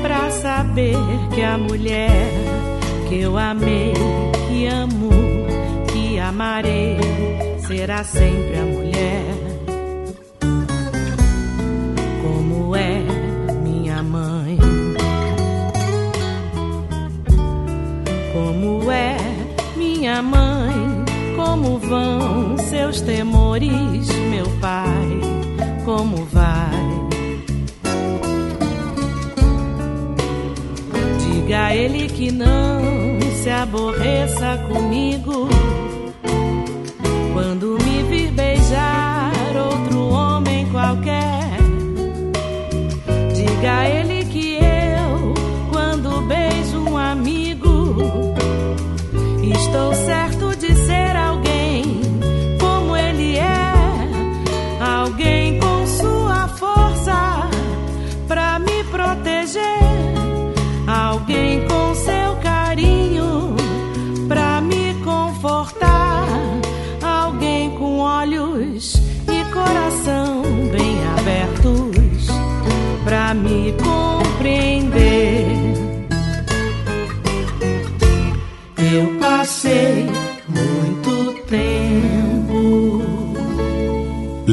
pra saber que a mulher que eu amei, que amo, que amarei, será sempre a mulher. Como é minha mãe, como é minha mãe, como vão seus temores, meu pai, como vai. Diga a ele que não se aborreça comigo quando me vir beijar outro homem qualquer. Diga a ele que eu, quando beijo um amigo, estou certo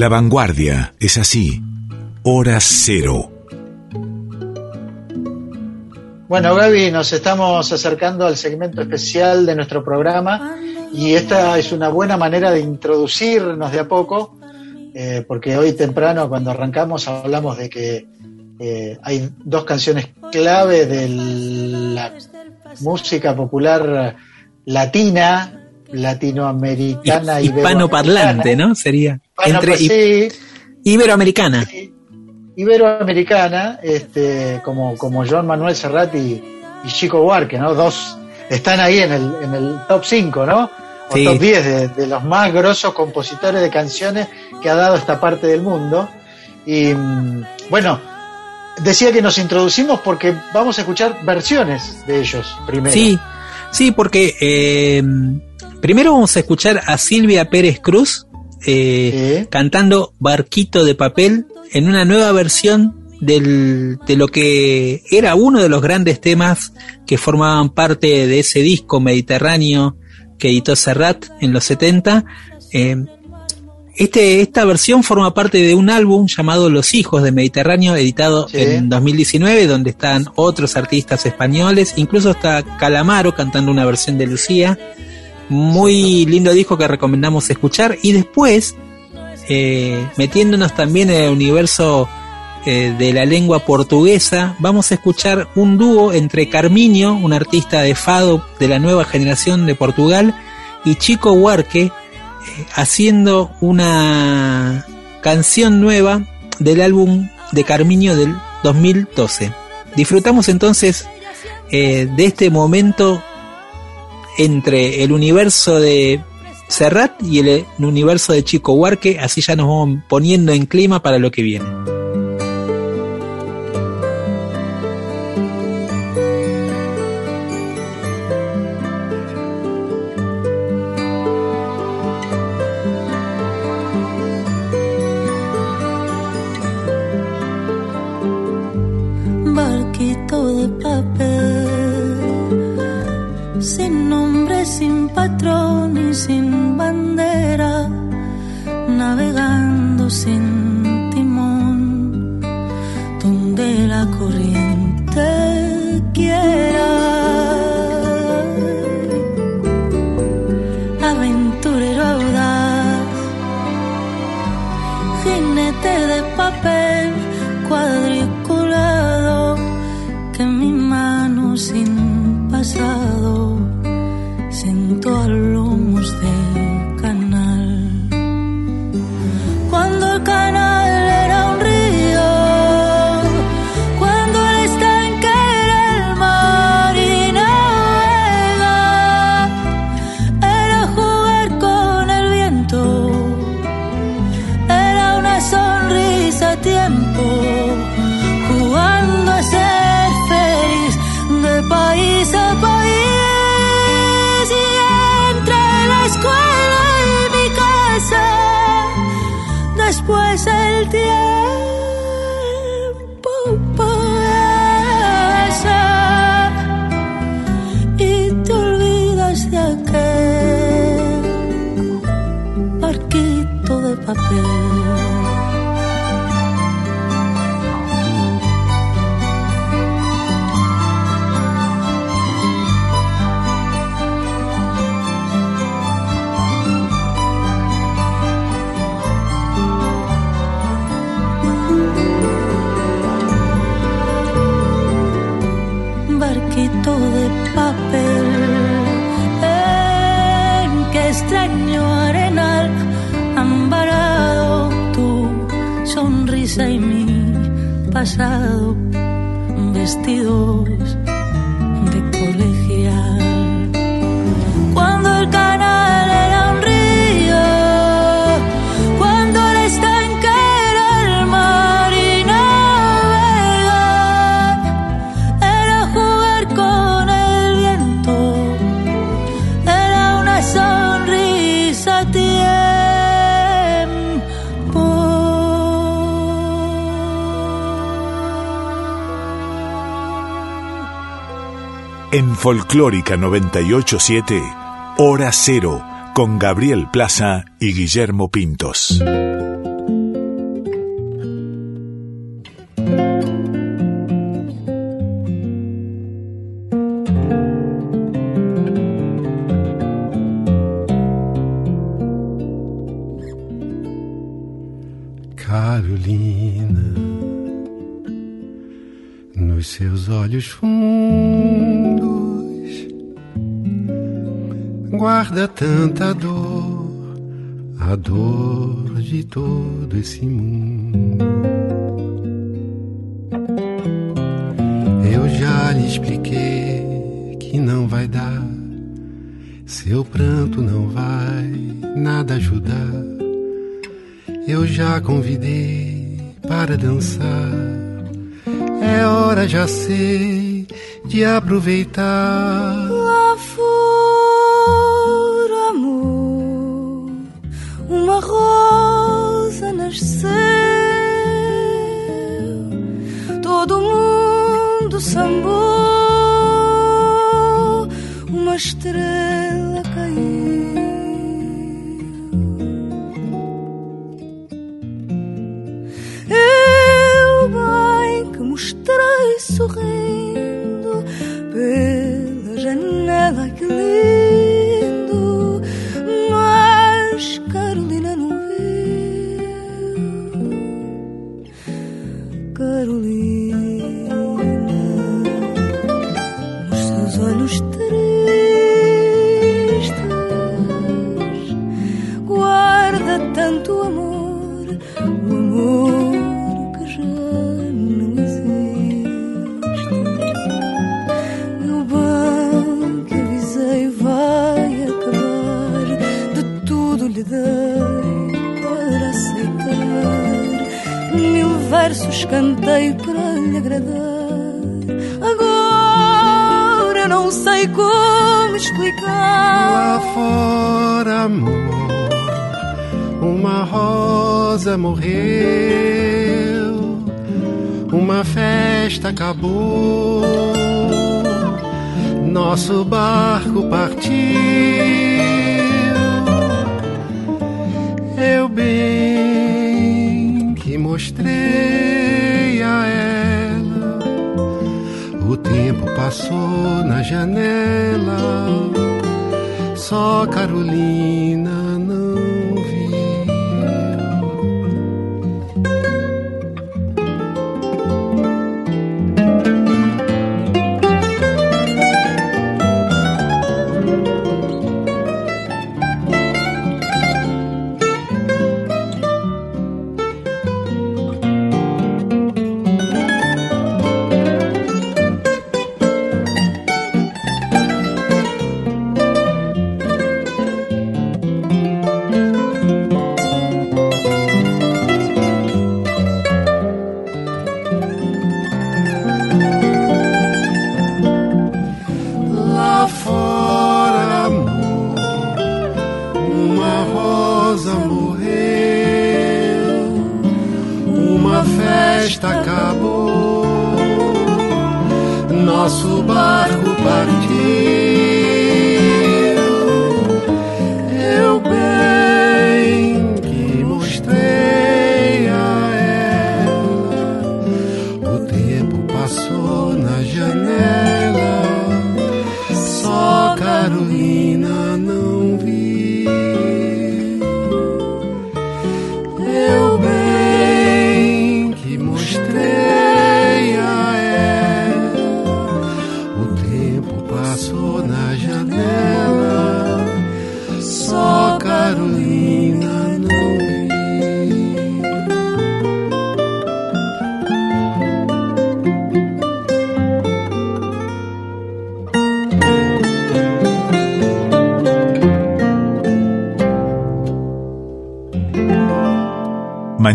La vanguardia es así. Hora cero. Bueno, Gaby, nos estamos acercando al segmento especial de nuestro programa y esta es una buena manera de introducirnos de a poco, eh, porque hoy temprano cuando arrancamos hablamos de que eh, hay dos canciones clave de la música popular latina, latinoamericana y Hispanoparlante, ¿no? Sería. Entre sí, Iberoamericana. iberoamericana, este, como, como John Manuel Serrat y, y Chico Buarque, ¿no? Dos están ahí en el, en el top 5, ¿no? O Sí. top 10 de, de los más grosos compositores de canciones que ha dado esta parte del mundo. Y mm, bueno, decía que nos introducimos porque vamos a escuchar versiones de ellos primero. Sí, sí, porque eh, primero vamos a escuchar a Silvia Pérez Cruz eh, cantando Barquito de Papel en una nueva versión del, de lo que era uno de los grandes temas que formaban parte de ese disco mediterráneo que editó Serrat en los 70. Eh, este, esta versión forma parte de un álbum llamado Los Hijos de Mediterráneo, editado en 2019, donde están otros artistas españoles, incluso está Calamaro cantando una versión de Lucía. Muy lindo disco que recomendamos escuchar. Y después, eh, metiéndonos también en el universo eh, de la lengua portuguesa, vamos a escuchar un dúo entre Carminio, un artista de fado de la nueva generación de Portugal, y Chico Huarque, eh, haciendo una canción nueva del álbum de Carminio del 2012. Disfrutamos entonces de este momento entre el universo de Serrat y el, universo de Chico Huarque, así ya nos vamos poniendo en clima para lo que viene. Navegando sin barquito pasado Folclórica 987, Hora Cero, con Gabriel Plaza y Guillermo Pintos. Tanta dor, a dor de todo esse mundo. Eu já lhe expliquei que não vai dar, seu pranto não vai nada ajudar. Eu já convidei para dançar. É hora, já sei, de aproveitar. koşturur morreu, uma festa acabou, nosso barco partiu. Eu bem que mostrei a ela. O tempo passou na janela, só Carolina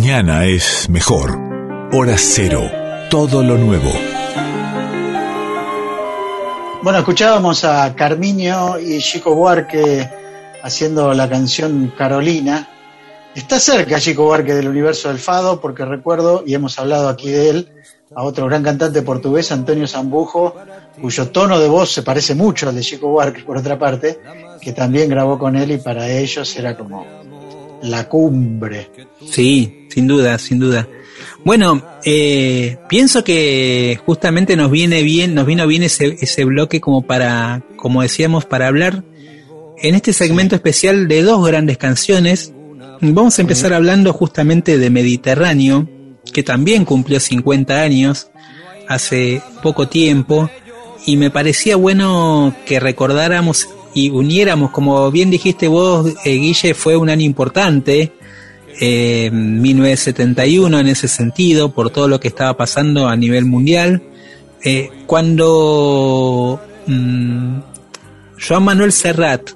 Mañana es mejor. Hora cero. Todo lo nuevo. Bueno, escuchábamos a Carmiño y Chico Buarque haciendo la canción Carolina. Está cerca Chico Buarque del universo del Fado, porque recuerdo, y hemos hablado aquí de él, a otro gran cantante portugués, Antonio Zambujo, cuyo tono de voz se parece mucho al de Chico Buarque, por otra parte, que también grabó con él y para ellos era como la cumbre. Sí, sin duda, sin duda. Bueno, eh, pienso que justamente nos viene bien, nos vino bien ese, ese bloque como para, como decíamos, para hablar en este segmento especial de dos grandes canciones. Vamos a empezar hablando justamente de Mediterráneo, que también cumplió 50 años hace poco tiempo, y me parecía bueno que recordáramos y uniéramos, como bien dijiste vos, eh, Guille, fue un año importante, eh, 1971 en ese sentido, por todo lo que estaba pasando a nivel mundial. Eh, cuando mm, Joan Manuel Serrat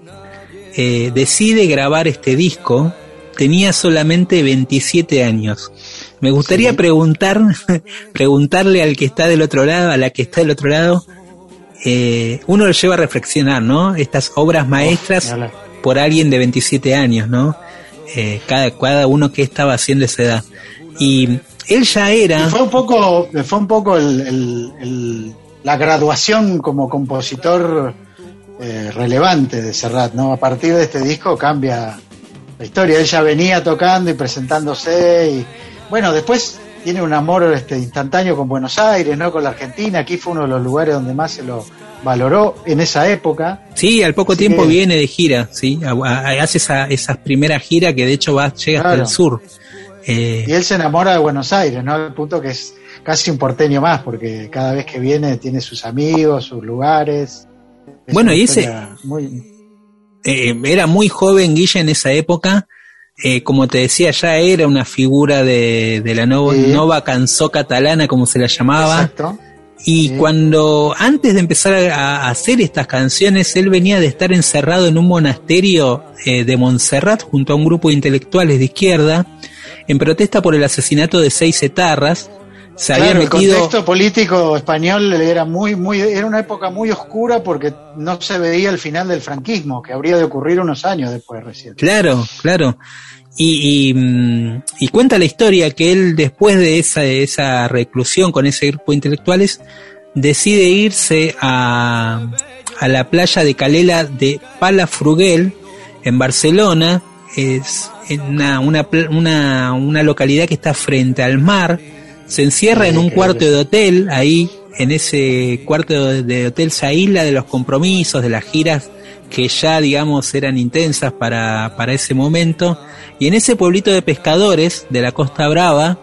eh, decide grabar este disco, tenía solamente 27 años. Me gustaría preguntar, preguntarle al que está del otro lado, a la que está del otro lado, eh, uno lo lleva a reflexionar, ¿no? Estas obras maestras por alguien de 27 años, ¿no? Eh, cada, cada uno que estaba haciendo esa edad. Y él ya era... Y fue un poco, fue un poco el, el- el- la graduación como compositor eh, relevante de Serrat, ¿no? A partir de este disco cambia la historia. Él ya venía tocando y presentándose y bueno, después tiene un amor este, instantáneo con Buenos Aires, ¿no? Con la Argentina. Aquí fue uno de los lugares donde más se lo valoró en esa época. Sí, al poco Así tiempo que- viene de gira, sí, hace esa, esas primeras giras que de hecho va, llega hasta el sur. y él se enamora de Buenos Aires, ¿no? Al punto que es casi un porteño más, porque cada vez que viene tiene sus amigos, sus lugares. bueno, y ese... era muy joven Guilla en esa época. Como te decía, ya era una figura de, la nova canzó catalana, como se la llamaba. Exacto. Y cuando, antes de empezar a, hacer estas canciones, él venía de estar encerrado en un monasterio eh, de Montserrat junto a un grupo de intelectuales de izquierda, en protesta por el asesinato de seis etarras. Se había metido... El contexto político español era muy, muy, era una época muy oscura porque no se veía el final del franquismo, que habría de ocurrir unos años después recién. Claro, claro. Y, mm, y, cuenta la historia que él, después de esa, esa reclusión con ese grupo de intelectuales, decide irse a, a la playa de Calela de Palafrugell, en Barcelona. Es una, una, una, una localidad que está frente al mar. Se encierra en un cuarto de hotel, ahí en ese cuarto de hotel se aísla de los compromisos, de las giras que ya, digamos, eran intensas para, para ese momento y en ese pueblito de pescadores de la Costa Brava,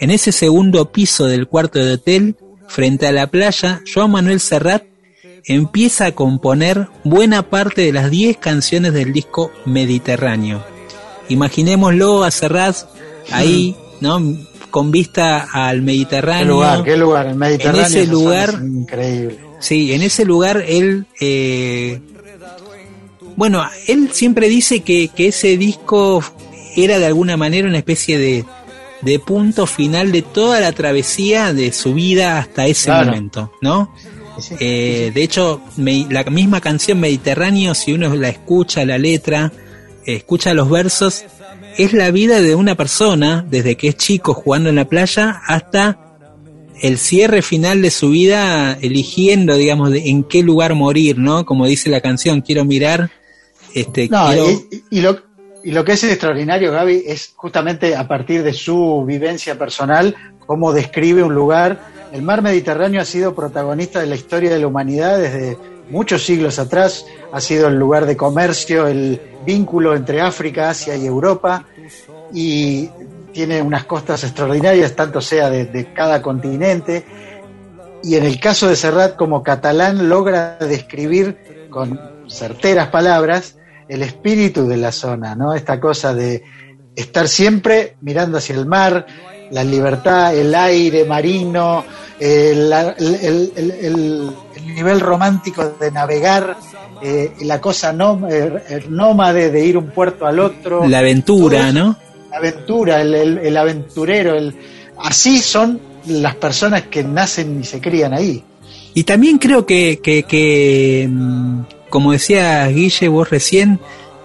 en ese segundo piso del cuarto de hotel, frente a la playa, Joan Manuel Serrat empieza a componer buena parte de las 10 canciones del disco Mediterráneo. Imaginémoslo a Serrat ahí, ¿no? Con vista al Mediterráneo. ¿Qué lugar? ¿Qué lugar? El Mediterráneo. En ese lugar. Increíble. Sí, en ese lugar él. Eh, bueno, él siempre dice que, que ese disco era de alguna manera una especie de, de punto final de toda la travesía de su vida hasta ese momento, ¿no? Eh, de hecho, la misma canción Mediterráneo, si uno la escucha, la letra, escucha los versos, es la vida de una persona, desde que es chico jugando en la playa hasta el cierre final de su vida, eligiendo, digamos, en qué lugar morir, ¿no? Como dice la canción, quiero mirar. Este, y, lo, y lo que es extraordinario, Gaby, es justamente a partir de su vivencia personal, cómo describe un lugar. El mar Mediterráneo ha sido protagonista de la historia de la humanidad desde muchos siglos atrás, ha sido el lugar de comercio, el vínculo entre África, Asia y Europa, y tiene unas costas extraordinarias, tanto sea de, cada continente. Y en el caso de Serrat, como catalán, logra describir con certeras palabras el espíritu de la zona, ¿no? Esta cosa de estar siempre mirando hacia el mar, la libertad, el aire marino, el, nivel romántico de navegar, eh, la cosa eh, nómade de ir un puerto al otro. La aventura, ¿no? La aventura, el, aventurero, el, así son las personas que nacen y se crían ahí. Y también creo que, que, que mm, como decía Guille vos recién,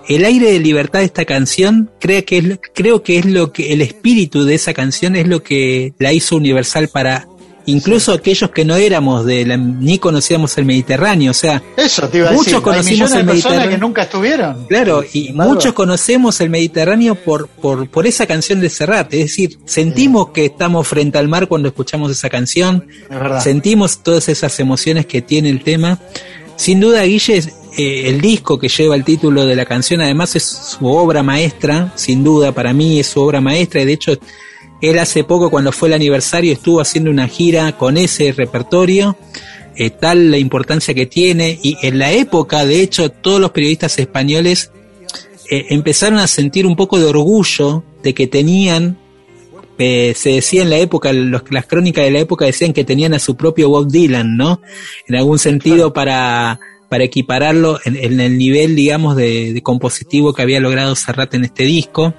el aire de libertad de esta canción creo que es, creo que es lo que el espíritu de esa canción es lo que la hizo universal para incluso aquellos que no éramos de la, ni conocíamos el Mediterráneo, o sea, Eso te iba a muchos conocimos el Mediterráneo que nunca estuvieron. Claro, y muchos conocemos el Mediterráneo por, por, por esa canción de Serrat, es decir, sentimos que estamos frente al mar cuando escuchamos esa canción, sentimos todas esas emociones que tiene el tema. Sin duda, Guille, eh, el disco que lleva el título de la canción, además es su obra maestra, sin duda, para mí es su obra maestra, y de hecho, él hace poco, cuando fue el aniversario, estuvo haciendo una gira con ese repertorio, eh, tal la importancia que tiene, y en la época, de hecho, todos los periodistas españoles eh, empezaron a sentir un poco de orgullo de que tenían se decía en la época, las crónicas de la época decían que tenían a su propio Bob Dylan, ¿no? En algún sentido para, para equipararlo en, el nivel, digamos, de, compositivo que había logrado Serrat en este disco.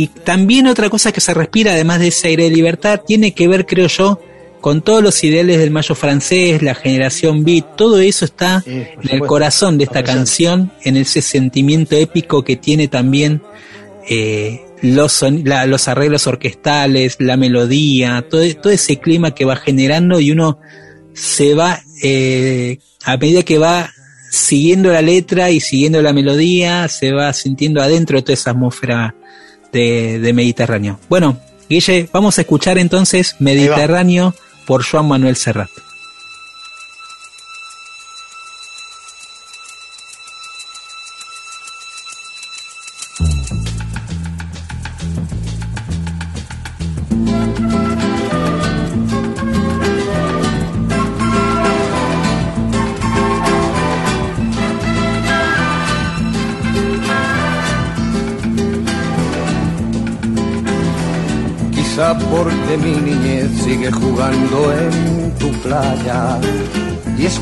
Y también otra cosa que se respira, además de ese aire de libertad, tiene que ver, creo yo, con todos los ideales del mayo francés, la generación beat, todo eso está en el corazón de esta canción, en ese sentimiento épico que tiene también eh, los, los arreglos orquestales, la melodía, todo, todo ese clima que va generando y uno se va, eh, a medida que va siguiendo la letra y siguiendo la melodía, se va sintiendo adentro de toda esa atmósfera de, de Mediterráneo. Bueno, Guille, vamos a escuchar entonces Mediterráneo por Joan Manuel Serrat.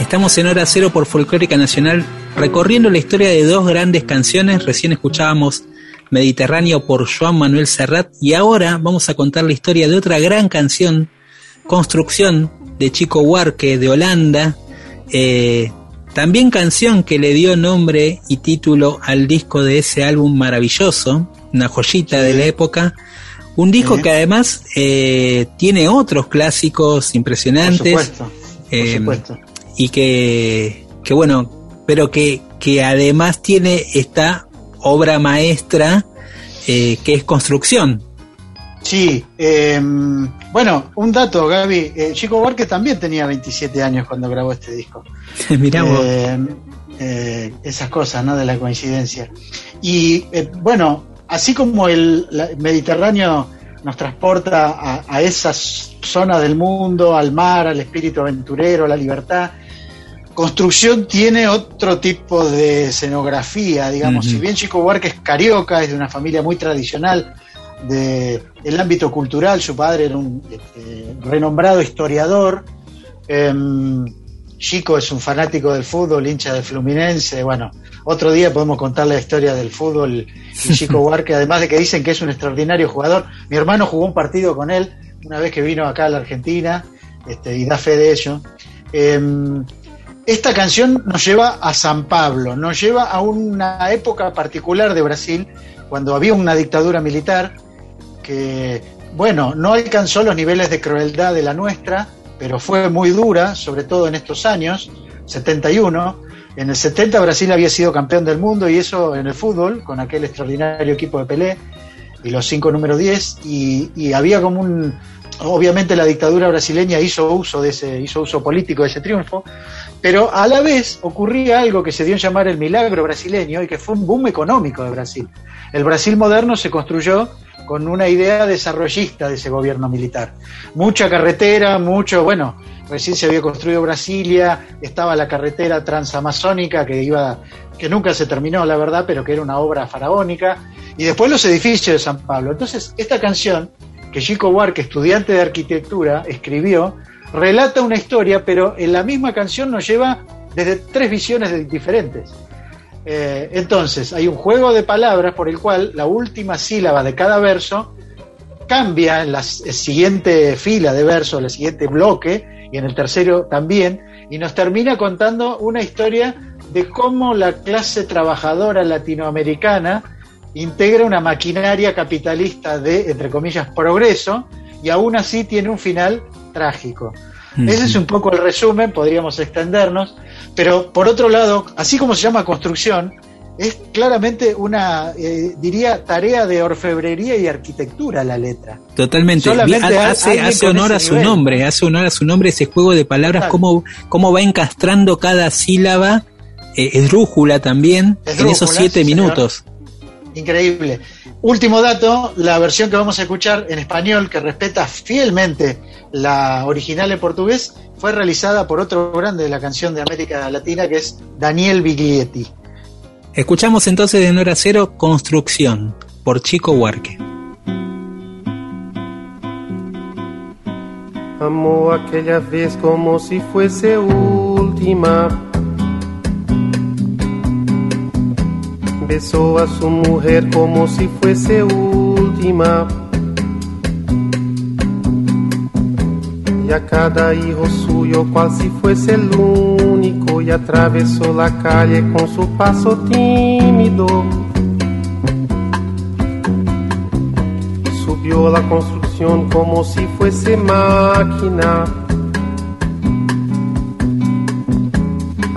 Estamos en Hora Cero por Folclórica Nacional, recorriendo la historia de dos grandes canciones. Recién escuchábamos Mediterráneo por Joan Manuel Serrat y ahora vamos a contar la historia de otra gran canción, Construcción, de Chico Huarque de Holanda. Eh, también canción que le dio nombre y título al disco de ese álbum maravilloso, una joyita de la época. Un disco que además eh, tiene otros clásicos impresionantes. Por supuesto. Eh, supuesto y que, que bueno, pero que, que además tiene esta obra maestra eh, que es construcción. Sí, em, bueno, un dato, Gaby. Eh, Chico Buarque también tenía 27 años cuando grabó este disco. Miramos. Em, eh, esas cosas, ¿no? De la coincidencia. Y bueno, así como el Mediterráneo nos transporta a, a, esas zonas del mundo, al mar, al espíritu aventurero, a la libertad, Construcción tiene otro tipo de escenografía, digamos. Si bien Chico Buarque es carioca, es de una familia muy tradicional del ámbito cultural, su padre era un este, renombrado historiador. Em, Chico es un fanático del fútbol, hincha del Fluminense. Bueno, otro día podemos contar la historia del fútbol y Chico Buarque, además de que dicen que es un extraordinario jugador. Mi hermano jugó un partido con él una vez que vino acá a la Argentina este, y da fe de ello. Em, esta canción nos lleva a San Pablo, nos lleva a una época particular de Brasil, cuando había una dictadura militar que, bueno, no alcanzó los niveles de crueldad de la nuestra, pero fue muy dura, sobre todo en estos años, 71. En el 70 Brasil había sido campeón del mundo y eso en el fútbol, con aquel extraordinario equipo de Pelé y los cinco número 10, y, y había como un... Obviamente la dictadura brasileña hizo uso de ese, hizo uso político de ese triunfo, Pero a la vez ocurría algo que se dio en llamar el milagro brasileño y que fue un boom económico de Brasil. El Brasil moderno se construyó con una idea desarrollista de ese gobierno militar. Mucha carretera, mucho, bueno, recién se había construido Brasilia, estaba la carretera transamazónica que iba, que nunca se terminó, la verdad, pero que era una obra faraónica, y después los edificios de San Pablo. Entonces, esta canción que Chico Buarque, estudiante de arquitectura, escribió, relata una historia, pero en la misma canción nos lleva desde tres visiones diferentes. Eh, entonces, hay un juego de palabras por el cual la última sílaba de cada verso cambia en la siguiente fila de versos, en el siguiente bloque, y en el tercero también, y nos termina contando una historia de cómo la clase trabajadora latinoamericana integra una maquinaria capitalista de, entre comillas, progreso, y aún así tiene un final trágico. Ese es un poco el resumen, podríamos extendernos, pero por otro lado, así como se llama construcción, es claramente una, eh, diría, tarea de orfebrería y arquitectura la letra. Totalmente. hace, hace honor a su nombre, hace honor a su nombre ese juego de palabras, cómo, cómo va encastrando cada sílaba, eh, esdrújula también, en esos siete minutos. Increíble. Último dato, la versión que vamos a escuchar en español, que respeta fielmente la original en portugués, fue realizada por otro grande de la canción de América Latina, que es Daniel Biglietti. Escuchamos entonces de Nora Cero Construcción, por Chico Huarque. Amó aquella vez como si fuese última besó a su mujer como si fuese última. Y a cada hijo suyo cual si fuese el único y atravesó la calle con su paso tímido. Subió la construcción como si fuese máquina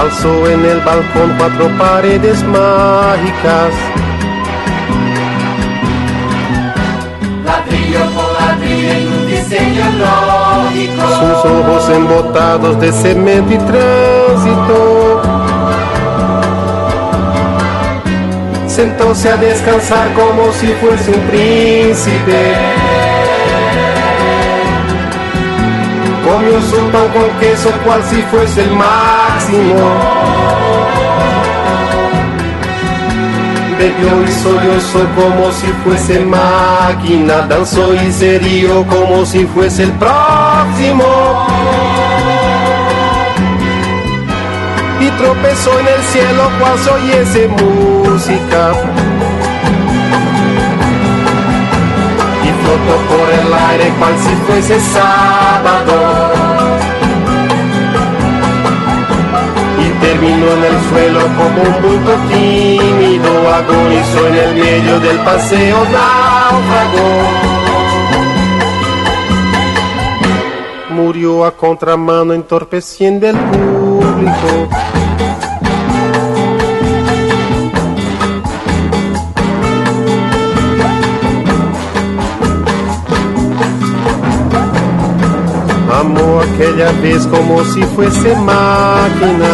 Alzó en el balcón cuatro paredes mágicas. Ladrillo por ladrillo en un diseño lógico. Sus ojos embotados de cemento y tránsito. Sentóse a descansar como si fuese un príncipe comió su pan con queso cual si fuese el máximo. Bebió y sollozó como si fuese máquina, danzó y se dio como si fuese el próximo. y tropezó en el cielo cual oyese música. Y flotó por el aire cual si fuese sábado. Terminó en el suelo como un bulto tímido, agonizó en el medio del paseo náufrago. murió a contramano entorpeciendo el público. Amó aquella vez como si fuese máquina.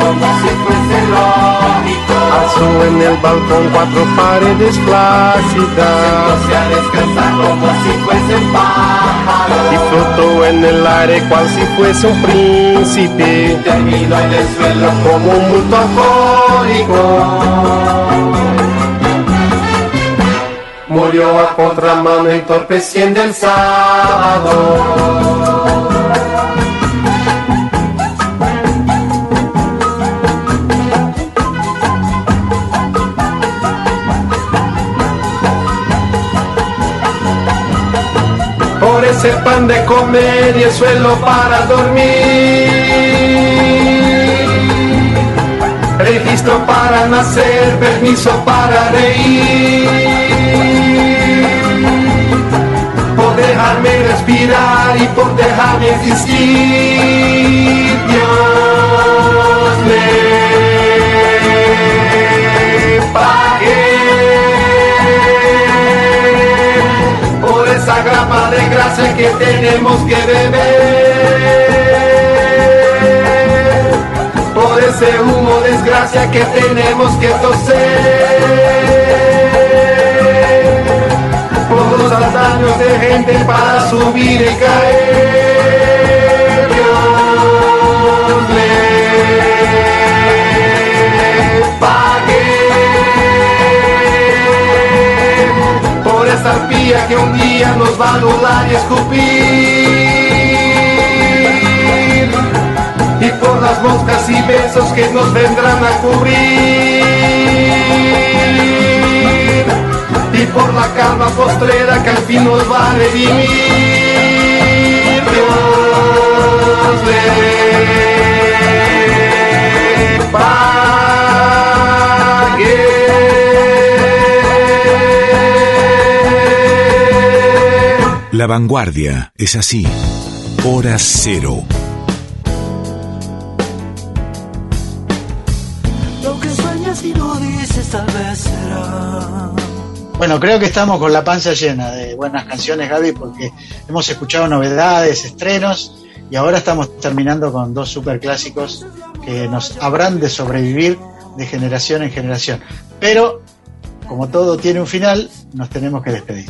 como si fuese lógico. Alzó en el balcón cuatro paredes plácidas. Se a descansar como si fuese pájaro. Y flotó en el aire cual si fuese un príncipe. Terminó en el suelo como un bulto Murió a contramano entorpeciendo el sábado. por ese pan de comer y el suelo para dormir. Registro para nacer, permiso para reír. Dejarme respirar y por dejarme existir. Dios me esa grapa de grasa que tenemos que beber. Por ese humo desgracia que tenemos que toser. Por los daños de gente para subir y caer. Dios esta arpía que un día nos va a anular y escupir. Y por las moscas y besos que nos vendrán a cubrir. Y por la calma postrera que al fin nos va a redimir. Dios La vanguardia es así. Hora cero. Lo y no dices tal vez será. Bueno, creo que estamos con la panza llena de buenas canciones, Gaby, porque hemos escuchado novedades, estrenos, y ahora estamos terminando con dos super clásicos que nos habrán de sobrevivir de generación en generación. Pero, como todo tiene un final, nos tenemos que despedir.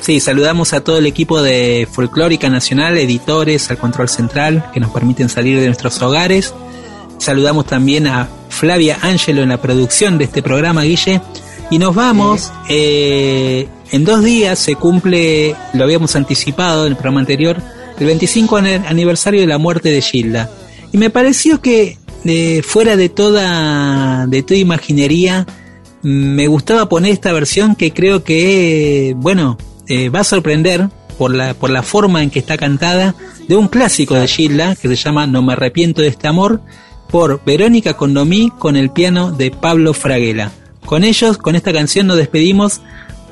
Sí, saludamos a todo el equipo de Folclórica Nacional, editores, al control central, que nos permiten salir de nuestros hogares. Saludamos también a Flavia Ángelo en la producción de este programa, Guille. Y nos vamos, eh, en dos días se cumple, lo habíamos anticipado en el programa anterior, el 25 aniversario de la muerte de Gilda. Y me pareció que fuera de toda, de toda imaginería, me gustaba poner esta versión que creo que, bueno, eh, va a sorprender por la, por la forma en que está cantada de un clásico de Gilda que se llama No me arrepiento de este amor por Verónica Condomí con el piano de Pablo Fraguela. Con ellos, con esta canción nos despedimos.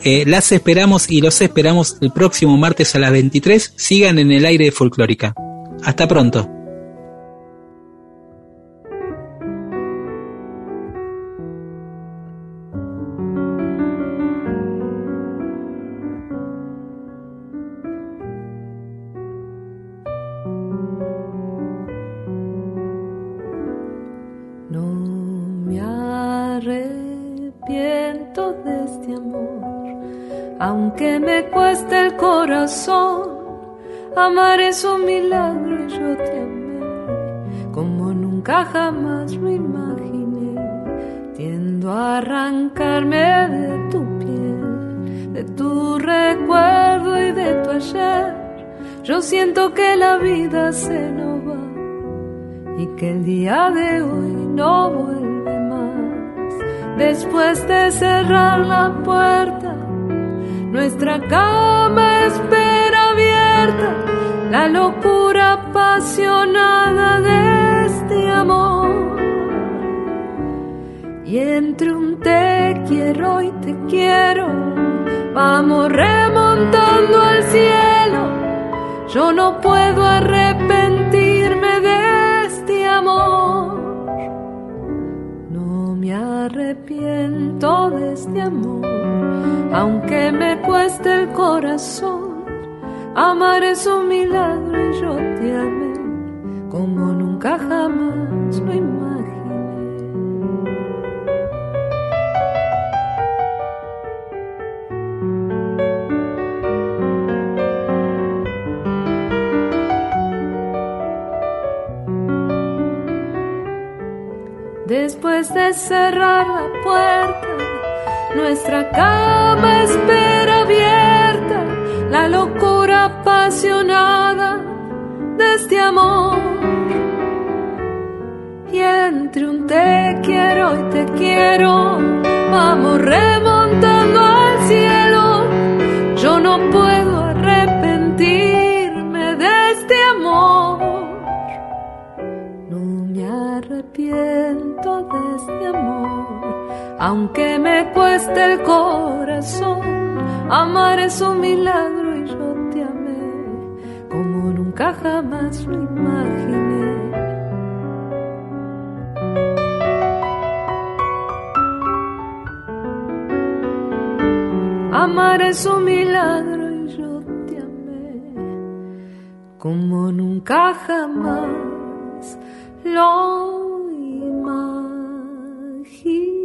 Eh, las esperamos y los esperamos el próximo martes a las 23. Sigan en el aire de Folclórica. Hasta pronto. Aunque me cueste el corazón, amar es un milagro y yo te amé como nunca jamás lo imaginé. Tiendo a arrancarme de tu piel, de tu recuerdo y de tu ayer. Yo siento que la vida se nos va y que el día de hoy no vuelve. Después de cerrar la puerta, nuestra cama espera abierta la locura apasionada de este amor. Y entre un te quiero y te quiero, vamos remontando al cielo. Yo no puedo arrepentirme de este amor. Me arrepiento de este amor, aunque me cueste el corazón. Amar es un milagro y yo te amé como nunca jamás lo imaginé. Después de cerrar la puerta, nuestra cama espera abierta la locura apasionada de este amor. Y entre un te quiero y te quiero, vamos remontando al cielo. Yo no puedo arrepentirme arrepiento de este amor, aunque me cueste el corazón. Amar es un milagro y yo te amé como nunca jamás lo imaginé. Amar es un milagro y yo te amé como nunca jamás lo he